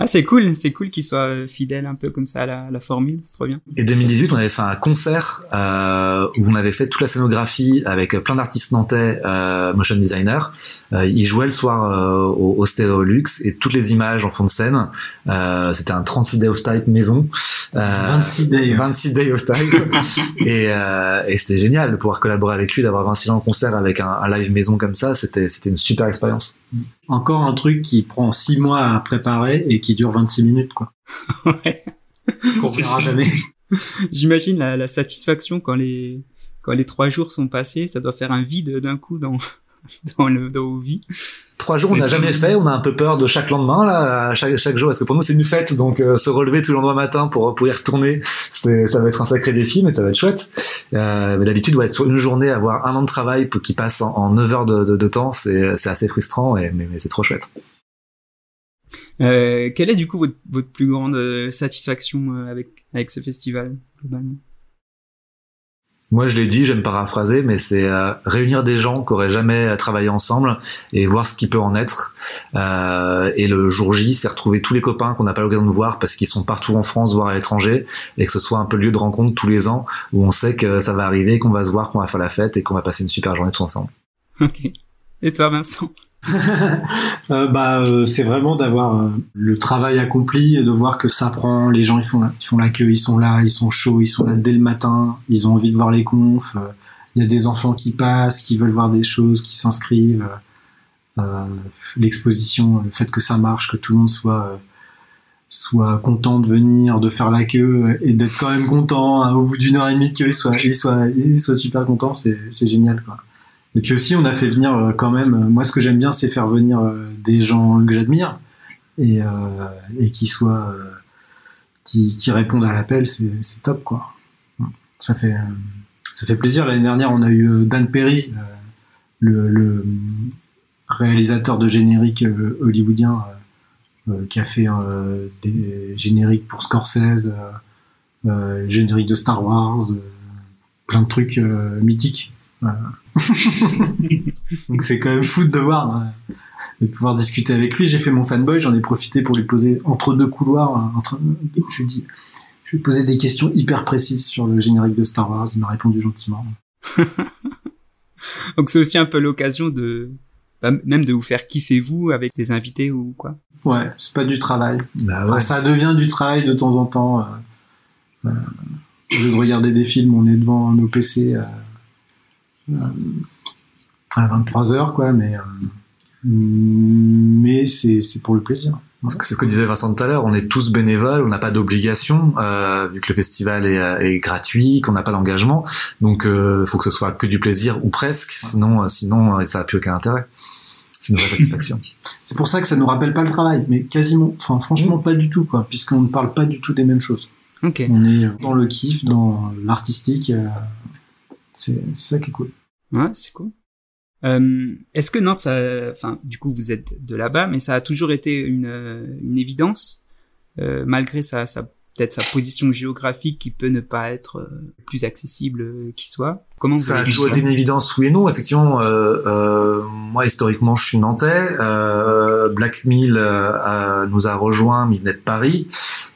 Ah, c'est cool, c'est cool qu'il soit euh, fidèle un peu comme ça à la, à la formule, c'est trop bien. Et 2018, on avait fait un concert euh, où on avait fait toute la scénographie avec plein d'artistes nantais, euh, motion designers. Euh, ils jouaient le soir euh, au, au et toutes les images en fond de scène. Euh, C'était un 36 day of type maison. Euh, 26 days 26 day of type. et euh, et c'était génial de pouvoir collaborer avec lui, d'avoir 26 ans en concert avec un, un live maison comme ça. C'était c'était une super expérience. Encore un truc qui prend 6 mois à préparer et qui dure 26 minutes quoi. Ouais. qu'on verra jamais. J'imagine la, la satisfaction quand les, quand les trois jours sont passés, ça doit faire un vide d'un coup dans, dans le, dans vos vies. Trois jours, on n'a jamais fait. On a un peu peur de chaque lendemain, là, chaque, chaque jour, parce que pour nous, c'est une fête. Donc, euh, se relever tout le lendemain matin pour, pour y retourner, c'est, ça va être un sacré défi, mais ça va être chouette. Euh, mais d'habitude, ouais, sur une journée, avoir un an de travail pour- qui passe en, en 9 heures de, de, de temps, c'est, c'est assez frustrant, et, mais, mais c'est trop chouette. Euh, quelle est du coup votre, votre plus grande euh, satisfaction euh, avec, avec ce festival, globalement? Moi, je l'ai dit, j'aime paraphraser, mais c'est euh, réunir des gens qui auraient jamais travaillé ensemble et voir ce qui peut en être. Euh, et le jour J, c'est retrouver tous les copains qu'on n'a pas l'occasion de voir parce qu'ils sont partout en France, voire à l'étranger, et que ce soit un peu le lieu de rencontre tous les ans où on sait que ça va arriver, qu'on va se voir, qu'on va faire la fête et qu'on va passer une super journée tous ensemble. Ok. Et toi, Vincent? Euh, bah, euh, c'est vraiment d'avoir euh, le travail accompli, de voir que ça prend, les gens ils font, ils font la queue, ils sont là, ils sont chauds, ils sont là dès le matin, ils ont envie de voir les confs, il y a des enfants qui passent, qui veulent voir des choses, qui s'inscrivent, l'exposition, le fait que ça marche, que tout le monde soit, soit content de venir, de faire la queue et d'être quand même content hein, au bout d'une heure et demie qu'il soit, il soit, il soit super content, c'est, c'est génial quoi. Et puis aussi, on a fait venir euh, quand même. euh, Moi, ce que j'aime bien, c'est faire venir euh, des gens que j'admire et, qui soient, qui, répondent à l'appel. C'est top, quoi. Ça fait, ça fait plaisir. L'année dernière, on a eu Dan Perry, le, réalisateur de génériques hollywoodien, qui a fait des génériques pour Scorsese, génériques de Star Wars, plein de trucs mythiques. Donc c'est quand même fou de voir, euh, de pouvoir discuter avec lui. J'ai fait mon fanboy, j'en ai profité pour lui poser entre deux couloirs. euh, Entre, je lui dis, je lui ai posé des questions hyper précises sur le générique de Star Wars. Il m'a répondu gentiment. Donc c'est aussi un peu l'occasion de, bah, même de vous faire kiffer vous avec des invités ou quoi. Ouais, c'est pas du travail. Bah Enfin, ça devient du travail de temps en temps. euh, euh, au lieu de regarder des films, on est devant nos PC euh, à 23 heures, quoi. Mais euh, mais c'est c'est pour le plaisir. C'est ce que disait Vincent tout à l'heure, on est tous bénévoles, on n'a pas d'obligation, euh, vu que le festival est, euh, est gratuit, qu'on n'a pas d'engagement. Donc, il faut que ce soit que du plaisir ou presque, sinon, euh, sinon euh, ça n'a plus aucun intérêt. C'est une vraie satisfaction. C'est pour ça que ça nous rappelle pas le travail, mais quasiment, enfin franchement pas du tout, quoi, puisqu'on ne parle pas du tout des mêmes choses. On est dans le kiff, dans l'artistique. euh, c'est c'est ça qui est cool. Ouais, c'est cool. Euh, Est-ce que Nantes, ça, enfin, du coup, vous êtes de là-bas, mais ça a toujours été une, euh, une évidence, euh, malgré sa, sa peut-être sa position géographique qui peut ne pas être euh, plus accessible euh, qu'il soit? Comment vous Ça a toujours été une évidence, oui et non. Effectivement, euh, euh, moi historiquement, je suis nantais. Euh, Black Mill euh, a- nous a rejoint, mais il venait de Paris.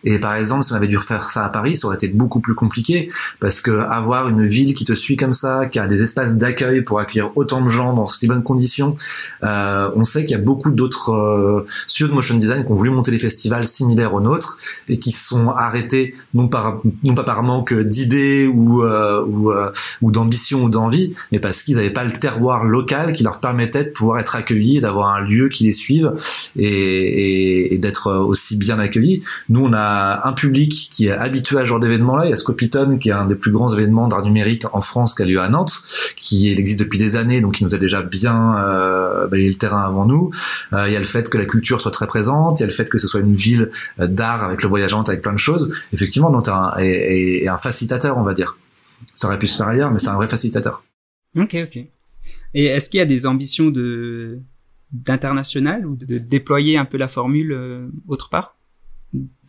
Et par exemple, si on avait dû refaire ça à Paris, ça aurait été beaucoup plus compliqué parce que avoir une ville qui te suit comme ça, qui a des espaces d'accueil pour accueillir autant de gens dans si bonnes conditions, euh, on sait qu'il y a beaucoup d'autres euh, studios de motion design qui ont voulu monter des festivals similaires aux nôtres et qui sont arrêtés non par non pas par manque d'idées ou euh, ou, euh, ou d'ambition ou d'envie, mais parce qu'ils n'avaient pas le terroir local qui leur permettait de pouvoir être accueillis, d'avoir un lieu qui les suive et, d'être aussi bien accueillis. Nous, on a un public qui est habitué à ce genre d'événements-là. Il y a Scopiton, qui est un des plus grands événements d'art numérique en France, qui a lieu à Nantes, qui existe depuis des années, donc qui nous a déjà bien euh, balayé le terrain avant nous. Euh, il y a le fait que la culture soit très présente, il y a le fait que ce soit une ville d'art avec le voyageante, avec plein de choses. Effectivement, Nantes un, est un facilitateur, on va dire. Ça aurait pu se faire ailleurs, mais c'est un vrai facilitateur. Ok, ok. Et est-ce qu'il y a des ambitions de d'international ou de, déployer un peu la formule euh, autre part?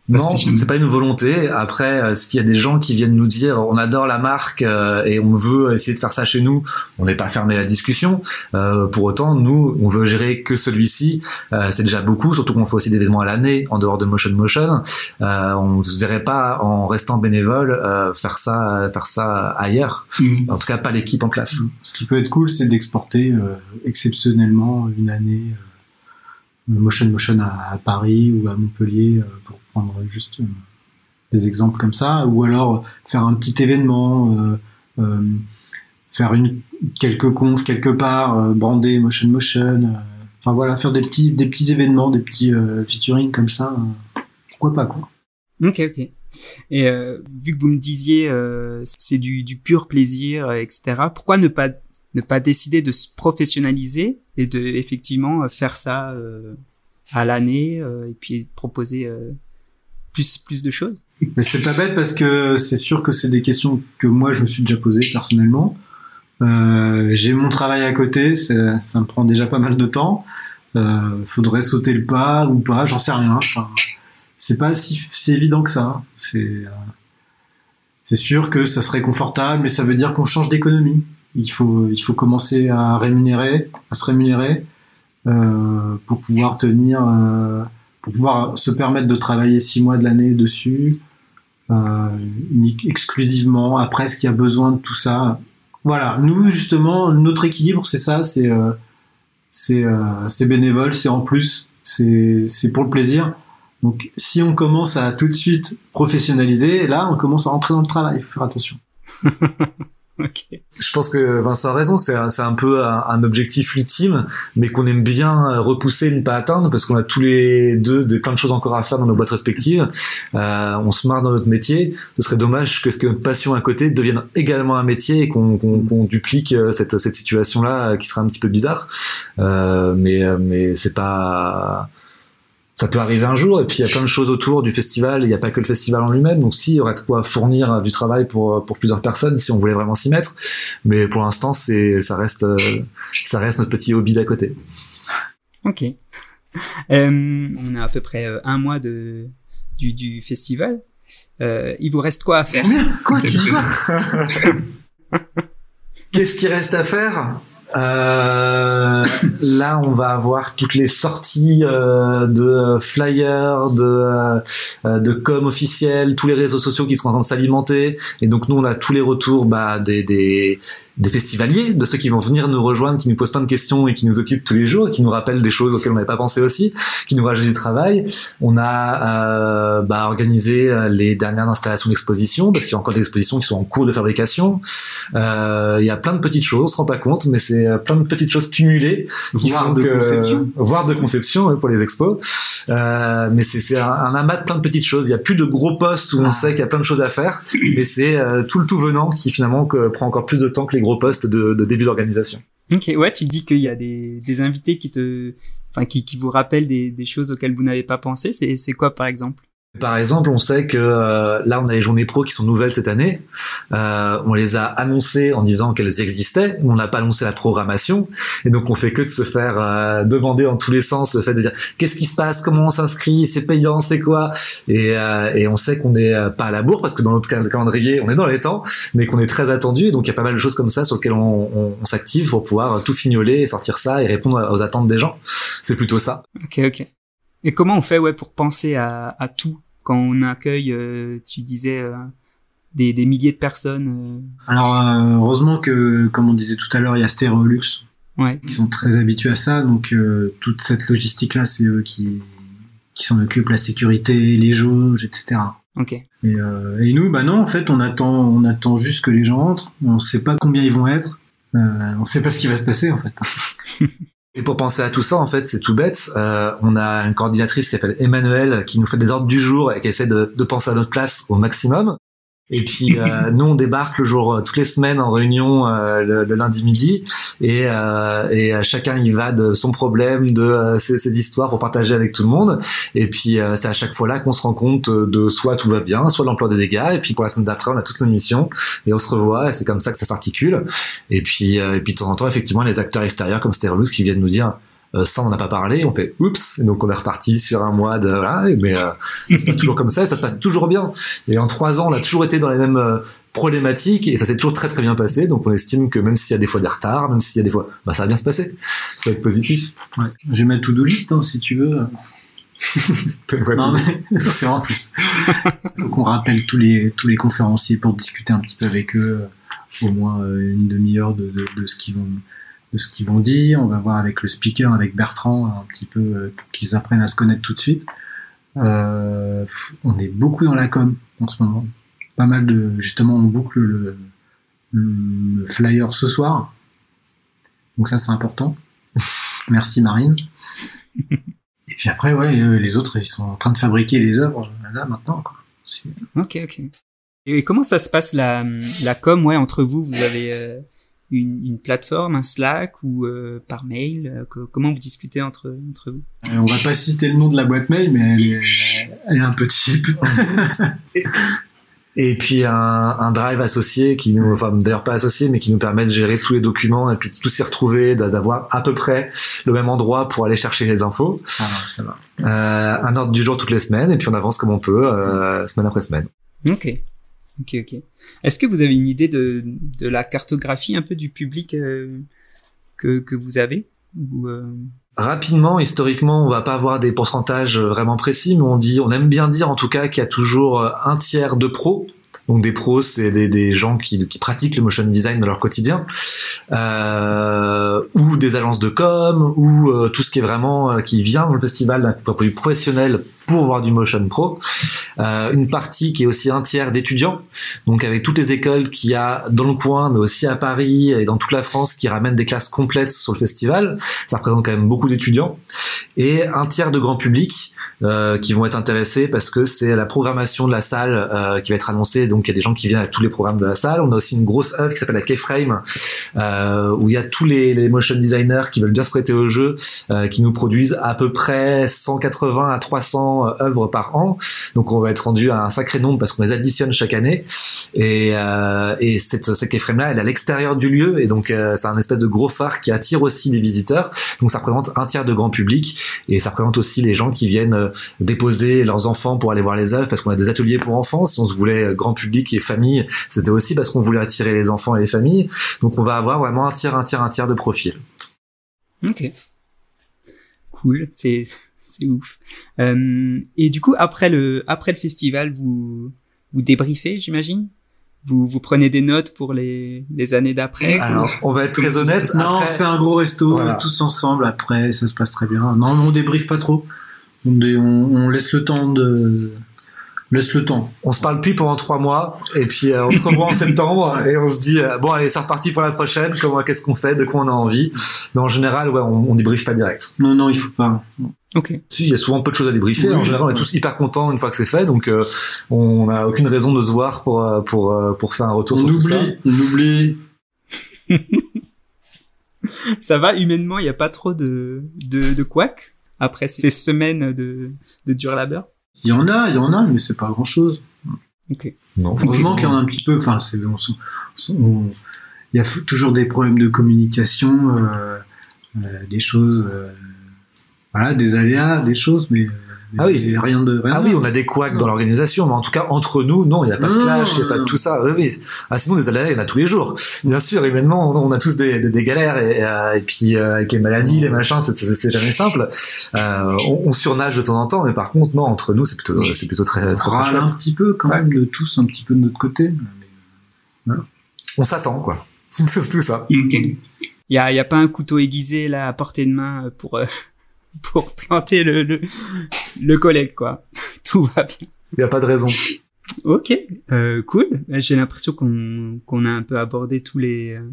Non, c'est pas une volonté. Après, euh, s'il y a des gens qui viennent nous dire on adore la marque euh, et on veut essayer de faire ça chez nous, on n'est pas fermé à la discussion. Euh, pour autant, nous, on veut gérer que celui-ci. Euh, c'est déjà beaucoup, surtout qu'on fait aussi des événements à l'année en dehors de Motion Motion. Euh, on se verrait pas en restant bénévole euh, faire ça, faire ça ailleurs. En tout cas, pas l'équipe en place. Ce qui peut être cool, c'est d'exporter euh, exceptionnellement une année euh, Motion Motion à, à Paris ou à Montpellier, euh, pour prendre juste euh, des exemples comme ça, ou alors faire un petit événement, euh, euh, faire une quelques confs quelque part, euh, brander Motion Motion, enfin voilà, faire des petits des petits événements, des petits featuring comme ça, pourquoi pas quoi. Ok, ok. Et vu que vous me disiez c'est du, du pur plaisir, etc. Pourquoi ne pas ne pas décider de se professionnaliser et de effectivement faire ça à l'année et puis proposer plus de choses c'est pas bête parce que c'est sûr que c'est des questions que moi je me suis déjà posées personnellement. Euh, j'ai mon travail à côté, ça, me prend déjà pas mal de temps. Euh, faudrait sauter le pas ou pas, j'en sais rien. Enfin, c'est pas si, si évident que ça. C'est euh, sûr que ça serait confortable, mais ça veut dire qu'on change d'économie. Il faut il faut commencer à rémunérer, à se rémunérer euh, pour pouvoir tenir, pour pouvoir se permettre de travailler six mois de l'année dessus euh, exclusivement. Après, est-ce qu'il y a besoin de tout ça Voilà, nous justement, notre équilibre, c'est ça, c'est euh, c'est euh, bénévole, c'est en plus, c'est pour le plaisir. Donc, si on commence à tout de suite professionnaliser, là, on commence à rentrer dans le travail. Il faut faire attention. Je pense que Vincent a raison, c'est un, peu un, objectif ultime, mais qu'on aime bien repousser et ne pas atteindre parce qu'on a tous les deux plein de choses encore à faire dans nos boîtes respectives. Euh, on se marre dans notre métier. Ce serait dommage que ce que notre passion à côté devienne également un métier et qu'on duplique euh, cette, cette situation-là euh, qui serait un petit peu bizarre. Euh, mais euh, mais c'est pas ça peut arriver un jour et puis il y a plein de choses autour du festival il n'y a pas que le festival en lui-même donc si il y aurait de quoi fournir du travail pour pour plusieurs personnes si on voulait vraiment s'y mettre. Mais pour l'instant c'est ça reste euh, ça reste notre petit hobby d'à côté. Ok. Euh, on a à peu près euh, un mois de du, du festival. Euh, il vous reste quoi à faire? Combien Quoi Tu dis quoi qu'est-ce qui reste à faire? Euh, là, on va avoir toutes les sorties euh, de flyers, de euh, de com officiels, tous les réseaux sociaux qui sont en train de s'alimenter. Et donc nous, on a tous les retours bah, des, des des festivaliers, de ceux qui vont venir nous rejoindre, qui nous posent plein de questions et qui nous occupent tous les jours, qui nous rappellent des choses auxquelles on n'avait pas pensé aussi, qui nous rajoutent du travail. On a euh, bah, organisé les dernières installations d'exposition parce qu'il y a encore des expositions qui sont en cours de fabrication. Euh, il y a plein de petites choses, on se rend pas compte, mais c'est euh, plein de petites choses cumulées, voire de conception, voire de conception pour les expos. Euh, mais c'est un, un, amas de plein de petites choses. Il y a plus de gros postes où on ah. sait qu'il y a plein de choses à faire, mais c'est euh, tout le tout venant qui finalement que, prend encore plus de temps que les gros postes de, de début d'organisation. Ok, ouais, tu dis qu'il y a des, des invités qui te, enfin, qui, qui vous rappellent des, des choses auxquelles vous n'avez pas pensé. C'est, c'est quoi par exemple? Par exemple, on sait que euh, là, on a les journées pro qui sont nouvelles cette année. Euh, on les a annoncées en disant qu'elles existaient, on n'a pas annoncé la programmation. Et donc, on fait que de se faire euh, demander en tous les sens le fait de dire qu'est-ce qui se passe, comment on s'inscrit, c'est payant, c'est quoi? Et, et, on sait qu'on n'est pas à la bourre parce que dans notre calendrier, on est dans les temps, mais qu'on est très attendu. Et donc, il y a pas mal de choses comme ça sur lesquelles on, s'active pour pouvoir tout fignoler et sortir ça et répondre aux attentes des gens. C'est plutôt ça. Ok, ok. Et comment on fait ouais pour penser à tout? Quand on accueille, euh, tu disais, euh, des, des, milliers de personnes euh? Alors heureusement que, comme on disait tout à l'heure, il y a Stereolux ouais. qui sont très habitués à ça. Donc toute cette logistique-là, c'est eux qui, qui s'en occupent, la sécurité, les jauges, etc. Ok. Et, euh, et, nous, bah non, en fait, on attend, on attend juste que les gens entrent. On sait pas combien ils vont être. Euh, on sait pas ce qui va se passer, en fait. Et pour penser à tout ça, en fait, c'est tout bête. Euh, on a une coordinatrice qui s'appelle Emmanuel qui nous fait des ordres du jour et qui essaie de, de penser à notre place au maximum. Et puis euh, nous on débarque le jour euh, toutes les semaines en réunion euh, le, lundi midi et, euh, et chacun y va de son problème, de ses, ses, histoires pour partager avec tout le monde. Et puis c'est à chaque fois là qu'on se rend compte de soit tout va bien, soit l'emploi des dégâts. Et puis pour la semaine d'après on a tous nos missions et on se revoit. Et c'est comme ça que ça s'articule. Et puis et puis de temps en temps effectivement les acteurs extérieurs comme Sterolux qui viennent nous dire euh, ça on n'en a pas parlé, on fait oups, et donc on est reparti sur un mois de voilà, mais euh, c'est toujours comme ça, et ça se passe toujours bien. Et en trois ans, on a toujours été dans les mêmes euh, problématiques et ça s'est toujours très très bien passé. Donc on estime que même s'il y a des fois des retards, même s'il y a des fois, bah ça va bien se passer. Va être positif. Ouais. J'ai ma to-do list hein, si tu veux. non, mais ça c'est en plus. Faut qu'on rappelle tous les tous les conférenciers pour discuter un petit peu avec eux, au moins une demi-heure de, de, de ce qu'ils vont de ce qu'ils vont dire. On va voir avec le speaker, avec Bertrand, un petit peu euh, pour qu'ils apprennent à se connaître tout de suite. Euh, on est beaucoup dans la com en ce moment. Pas mal de, justement, on boucle le, le flyer ce soir. Donc ça, c'est important. Merci Marine. Et puis après, ouais, euh, les autres, ils sont en train de fabriquer les œuvres là maintenant. Quoi. Ok, ok. Et comment ça se passe la, la com, ouais, entre vous Vous avez une, une, plateforme, un Slack ou euh, par mail euh, Comment vous discutez entre, entre vous? Euh, On va pas citer le nom de la boîte mail, mais elle est, elle est un peu cheap. et, puis un, un, drive associé qui nous, enfin d'ailleurs pas associé, mais qui nous permet de gérer tous les documents et puis de tous s'y retrouver, d'avoir à peu près le même endroit pour aller chercher les infos. Ah non, ça va. Euh, un ordre du jour toutes les semaines et puis on avance comme on peut, euh, semaine après semaine. Ok. Ok, ok. Est-ce que vous avez une idée de, de la cartographie un peu du public euh, que, que vous avez euh... Rapidement, historiquement, on va pas avoir des pourcentages vraiment précis, mais on dit, on aime bien dire en tout cas qu'il y a toujours euh, un tiers de pros. Donc des pros, c'est des, des, gens qui, qui, pratiquent le motion design dans leur quotidien, euh, ou des agences de com, ou euh, tout ce qui est vraiment euh, qui vient dans le festival d'un point de vue professionnel pour voir du motion pro. Euh, une partie qui est aussi un tiers d'étudiants, donc avec toutes les écoles qu'il y a dans le coin, mais aussi à Paris et dans toute la France, qui ramènent des classes complètes sur le festival. Ça représente quand même beaucoup d'étudiants. Et un tiers de grand public euh, qui vont être intéressés parce que c'est la programmation de la salle euh, qui va être annoncée. Donc il y a des gens qui viennent à tous les programmes de la salle. On a aussi une grosse œuvre qui s'appelle la Keyframe, euh, où il y a tous les, les motion designers qui veulent bien se prêter au jeu, qui nous produisent à peu près 180 à 300 œuvres par an. Donc on va être rendu à un sacré nombre parce qu'on les additionne chaque année. Et, et cette, cette là, elle est à l'extérieur du lieu et donc c'est un espèce de gros phare qui attire aussi des visiteurs. Donc ça représente un tiers de grand public et ça représente aussi les gens qui viennent déposer leurs enfants pour aller voir les œuvres parce qu'on a des ateliers pour enfants. Si on se voulait grand public et famille, c'était aussi parce qu'on voulait attirer les enfants et les familles. Donc on va avoir vraiment un tiers, un tiers, un tiers de profil. Ok. Cool, c'est c'est ouf. Euh, et du coup après le après le festival, vous vous débriefez, j'imagine? Vous, vous prenez des notes pour les, les années d'après? Alors, on va être très honnête. Non, on se fait un gros resto tous ensemble après, ça se passe très bien. Non, on débriefe pas trop. On, on laisse le temps de, laisse le temps. On se parle plus pendant trois mois et puis euh, on se revoit en septembre et on se dit euh, bon allez c'est reparti pour la prochaine. Comment qu'est-ce qu'on fait, de quoi on a envie. Mais en général ouais on, on débriefe pas direct. Non non il faut pas. Ok. Si, il y a souvent peu de choses à débriefer. en général, on est tous hyper contents une fois que c'est fait, donc euh, on n'a aucune raison de se voir pour pour pour faire un retour. On sur oublie, tout ça. on oublie. ça va humainement, il n'y a pas trop de de, de couac après ces semaines de de dur labeur? Il y en a, il y en a, mais c'est pas grand chose. Ok. Non. Heureusement qu'il y en a un petit peu. Enfin, c'est, il y a toujours des problèmes de communication, euh, euh, des choses, euh, voilà, des aléas, des choses, mais ah oui, rien de. Rien ah oui, on a des couacs dans l'organisation, mais en tout cas entre nous, non, il n'y a pas de clash, il n'y a pas de tout ça. Oui, Ah sinon des aléas, il y en a tous les jours. Bien sûr, humainement, on a tous des, des, galères et, euh, et puis euh, avec les maladies, les machins, c'est jamais simple. Euh, on, on, surnage de temps en temps, mais par contre, non, entre nous, c'est plutôt, c'est plutôt très, très, très un petit peu quand même de tous, un petit peu de notre côté. Mais, voilà. On s'attend, quoi. c'est tout ça. Il y a, y a pas un couteau aiguisé là à portée de main pour pour planter le, le, le collègue, quoi. Tout va bien. Il n'y a pas de raison. Ok, euh, cool. J'ai l'impression qu'on qu'on a un peu abordé tous les euh,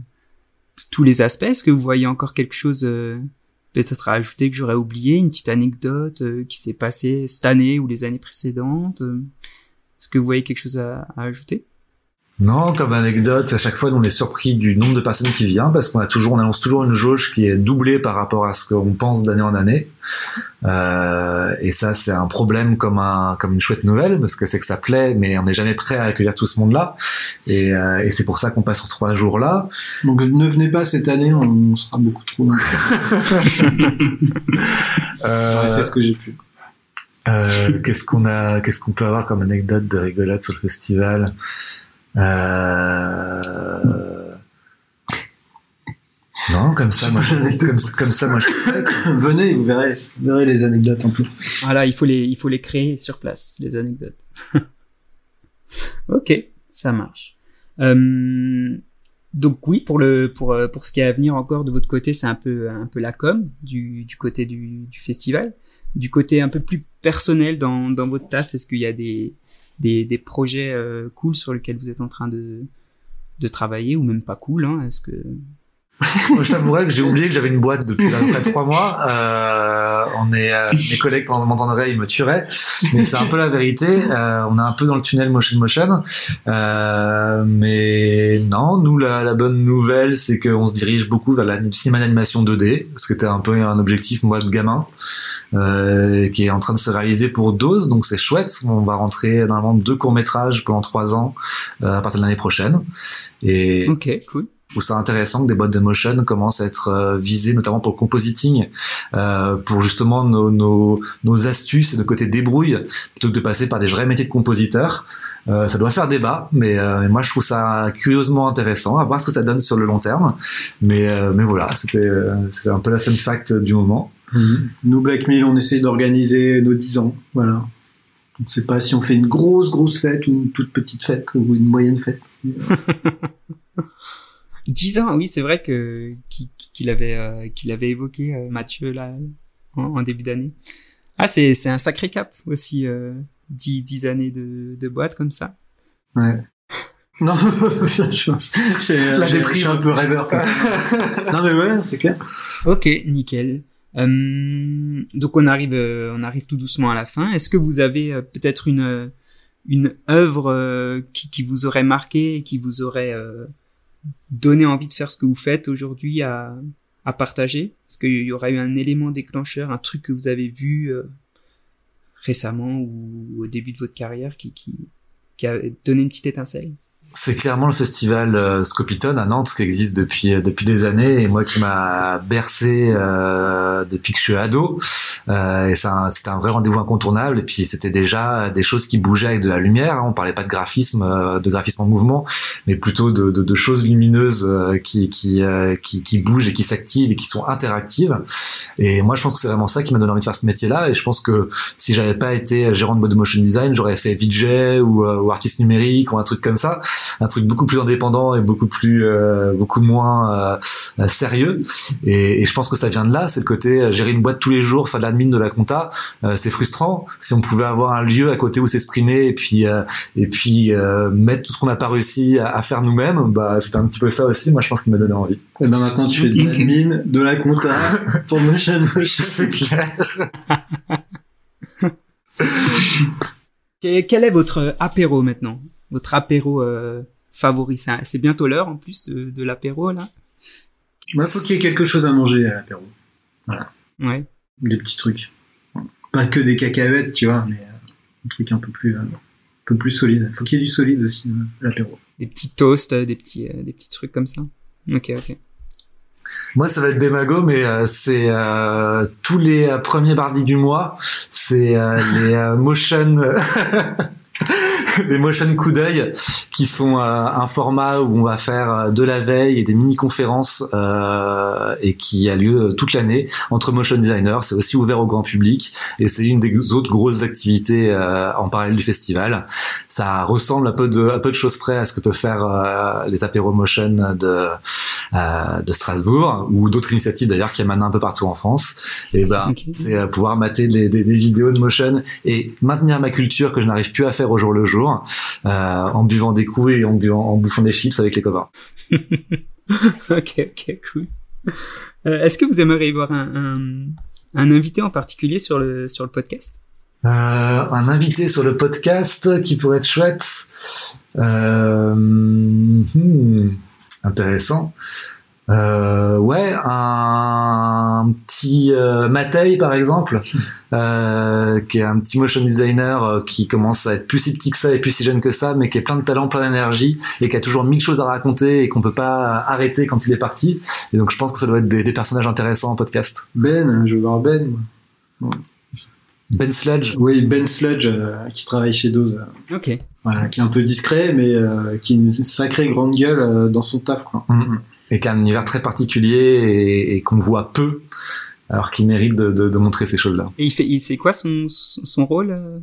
tous les aspects. Est-ce que vous voyez encore quelque chose euh, peut-être à ajouter que j'aurais oublié, une petite anecdote euh, qui s'est passée cette année ou les années précédentes Est-ce que vous voyez quelque chose à, à ajouter? Non, comme anecdote, à chaque fois, on est surpris du nombre de personnes qui viennent parce qu'on a toujours, on annonce toujours une jauge qui est doublée par rapport à ce qu'on pense d'année en année. Euh, et ça, c'est un problème comme un, comme une chouette nouvelle parce que c'est que ça plaît, mais on n'est jamais prêt à accueillir tout ce monde-là. Et, euh, et c'est pour ça qu'on passe sur trois jours là. Donc ne venez pas cette année, on sera beaucoup trop. euh, J'aurais fait ce que j'ai pu. Euh, qu'est-ce qu'on a, qu'est-ce qu'on peut avoir comme anecdote de rigolade sur le festival? Euh... Non, comme ça, moi, je, comme, comme, ça, moi, je Venez, vous verrez, vous verrez les anecdotes un peu. Voilà, il faut les, il faut les créer sur place, les anecdotes. ok, ça marche. Euh, donc oui, pour le, pour, pour ce qui est à venir encore de votre côté, c'est un peu, un peu la com du, du côté du, du festival. Du côté un peu plus personnel dans, dans votre taf, est-ce qu'il y a des, des, projets euh, cool sur lesquels vous êtes en train de, de travailler ou même pas cool hein, Est-ce que Moi, je t'avouerais que j'ai oublié que j'avais une boîte depuis à peu près trois mois. Euh, on est, euh, mes collègues m'entendraient, ils me tueraient, mais c'est un peu la vérité. Euh, on est un peu dans le tunnel motion motion, euh, mais non. Nous, la, la bonne nouvelle, c'est qu'on se dirige beaucoup vers la cinéma d'animation 2D, parce que c'était un peu un objectif moi de gamin, euh, qui est en train de se réaliser pour Dose, donc c'est chouette. On va rentrer dans deux courts métrages pendant trois ans euh, à partir de l'année prochaine. Et ok, cool trouve ça intéressant que des boîtes de motion commencent à être euh, visées, notamment pour le compositing, euh, pour justement nos, nos, nos, astuces et de côté débrouille, plutôt que de passer par des vrais métiers de compositeur. Euh, ça doit faire débat, mais, euh, moi je trouve ça curieusement intéressant, à voir ce que ça donne sur le long terme. Mais, euh, mais voilà, c'était un peu la fun fact du moment. Mmh. Nous, Black Mill, on essaye d'organiser nos 10 ans. Voilà. On ne sait pas si on fait une grosse, grosse fête ou une toute petite fête ou une moyenne fête. 10 ans, oui, c'est vrai que qu'il avait euh, qu'il avait évoqué euh, Mathieu là en, début d'année. Ah, c'est c'est un sacré cap aussi, euh, 10, 10 années de, de boîte comme ça. Ouais. Non, je, la déprime un peu rêveur. non mais ouais, c'est clair. Ok, nickel. Euh, donc on arrive, euh, on arrive tout doucement à la fin. Est-ce que vous avez euh, peut-être une une œuvre qui, qui vous aurait marqué, qui vous aurait donner envie de faire ce que vous faites aujourd'hui à, à partager? Est-ce qu'il y aura eu un élément déclencheur, un truc que vous avez vu euh, récemment ou au début de votre carrière qui, qui, qui a donné une petite étincelle c'est clairement le festival euh, Scopiton à Nantes qui existe depuis euh, depuis des années et moi qui m'a bercé euh, depuis que je suis ado. Euh, et c'était un, vrai rendez-vous incontournable et puis c'était déjà des choses qui bougeaient avec de la lumière hein. on parlait pas de graphisme euh, de graphisme en mouvement mais plutôt de, de, de choses lumineuses qui qui, qui, qui bougent et qui s'activent et qui sont interactives. Et moi je pense que c'est vraiment ça qui m'a donné envie de faire ce métier là et je pense que si j'avais pas été gérant de mode motion design j'aurais fait VJ ou, ou artiste numérique ou un truc comme ça un truc beaucoup plus indépendant et beaucoup plus euh, beaucoup moins euh, sérieux. Et, et, je pense que ça vient de là c'est le côté euh, gérer une boîte tous les jours faire de l'admin de la compta c'est frustrant. Si on pouvait avoir un lieu à côté où s'exprimer et puis et puis mettre tout ce qu'on n'a pas réussi à, faire nous-mêmes bah c'était un petit peu ça aussi moi je pense qu'il m'a donné envie. Et ben maintenant tu fais de l'admin de la compta pour Motion Motion c'est clair. Quel est votre apéro maintenant? Votre apéro euh, favori C'est bientôt l'heure en plus de, de l'apéro là. Il faut qu'il y ait quelque chose à manger à l'apéro. Voilà. Ouais. Des petits trucs. Pas que des cacahuètes, tu vois, mais euh, un truc un peu plus, euh, un peu plus solide. Faut qu'il y ait du solide aussi à l'apéro. Des petits toasts, des petits, des petits trucs comme ça. Ok, ok. Moi, ça va être démago, mais euh, c'est euh, tous les premiers mardis du mois, c'est euh, les motion les motion coup d'œil qui sont euh, un format où on va faire euh, de la veille et des mini conférences euh, et qui a lieu toute l'année entre motion designers. C'est aussi ouvert au grand public et c'est une des autres grosses activités en parallèle du festival. Ça ressemble un peu de, un peu de choses près à ce que peuvent faire les apéros motion de de Strasbourg ou d'autres initiatives d'ailleurs qui maintenant un peu partout en France. Et ben c'est pouvoir mater des, des, des, vidéos de motion et maintenir ma culture que je n'arrive plus à faire au jour le jour euh, en buvant des coups et en, buvant, en bouffant des chips avec les copains. ok, ok, cool. Euh, Est-ce que vous aimeriez voir un, un, un, invité en particulier sur le, sur le podcast? Euh, Un invité sur le podcast qui pourrait être chouette. Hmm, intéressant. Euh, ouais, un, petit euh, par exemple, euh, qui est un petit motion designer euh, qui commence à être plus si petit que ça et plus si jeune que ça, mais qui est plein de talent, plein d'énergie et qui a toujours mille choses à raconter et qu'on peut pas arrêter quand il est parti. Et donc je pense que ça doit être des, personnages intéressants en podcast. Ben, je veux voir Ben. Ben Sledge. Oui, Ben Sledge euh, qui travaille chez Dose. Ok. Voilà, qui est un peu discret, mais qui est une sacrée grande gueule dans son taf, quoi. Mm-hmm et qui a un univers très particulier et, qu'on voit peu, alors qu'il mérite de, de, de, montrer ces choses-là. Et il fait, il c'est quoi son, son rôle euh,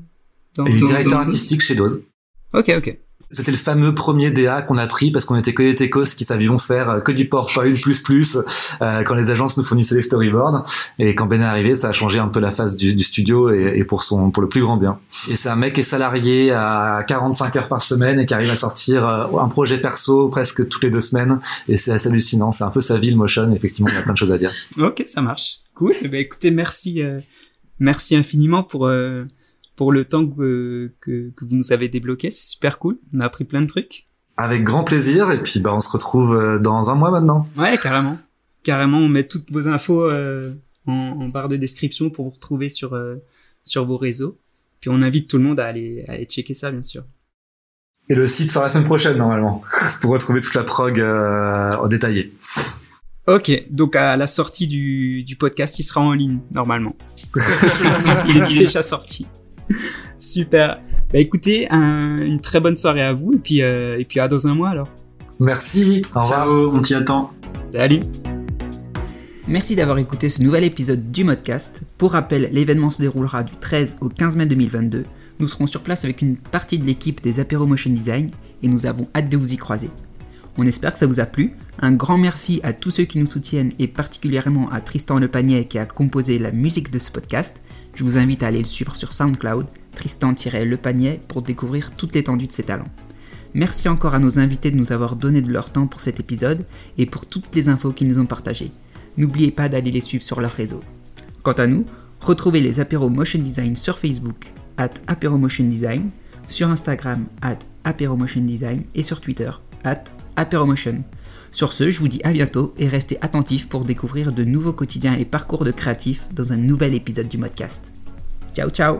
dans, Il est directeur artistique chez Dose. Ok, ok. C'était le fameux premier DA qu'on a pris parce qu'on était que des techos qui savions faire euh, que du PowerPoint plus plus euh, quand les agences nous fournissaient les storyboards. Et quand Ben est arrivé ça a changé un peu la face du, studio et, pour son pour le plus grand bien. Et c'est un mec qui est salarié à 45 heures par semaine et qui arrive à sortir euh, un projet perso presque toutes les deux semaines. Et c'est assez hallucinant. C'est un peu sa vie le motion. Effectivement il y a plein de choses à dire. Ok ça marche. Cool. Eh ben, écoutez merci euh, merci infiniment pour pour le temps que, que, que vous nous avez débloqué. C'est super cool. On a appris plein de trucs. Avec grand plaisir. Et puis, bah, on se retrouve euh, dans un mois maintenant. Ouais, carrément. Carrément, on met toutes vos infos euh, en, en, barre de description pour vous retrouver sur, euh, sur vos réseaux. Puis on invite tout le monde à aller, à aller checker ça, bien sûr. Et le site sera la semaine prochaine, normalement, pour retrouver toute la prog euh, en détaillé. Ok, donc à la sortie du, du podcast, il sera en ligne, normalement. il est déjà sorti. Super. Bah écoutez, une très bonne soirée à vous et puis, euh, et puis à dans un mois alors. Merci. Au revoir. Ciao, on t'y attend. Salut. Merci d'avoir écouté ce nouvel épisode du Modcast. Pour rappel, l'événement se déroulera du 13 au 15 mai 2022. Nous serons sur place avec une partie de l'équipe des Apéro Motion Design et nous avons hâte de vous y croiser. On espère que ça vous a plu. Un grand merci à tous ceux qui nous soutiennent et particulièrement à Tristan Le Panier qui a composé la musique de ce podcast. Je vous invite à aller le suivre sur SoundCloud, Tristan-Le Panier, pour découvrir toute l'étendue de ses talents. Merci encore à nos invités de nous avoir donné de leur temps pour cet épisode et pour toutes les infos qu'ils nous ont partagées. N'oubliez pas d'aller les suivre sur leur réseau. Quant à nous, retrouvez les apéros Motion Design sur Facebook, at Apéro sur Instagram, at Apéro et sur Twitter, Sur ce, je vous dis à bientôt et restez attentifs pour découvrir de nouveaux quotidiens et parcours de créatifs dans un nouvel épisode du podcast. Ciao ciao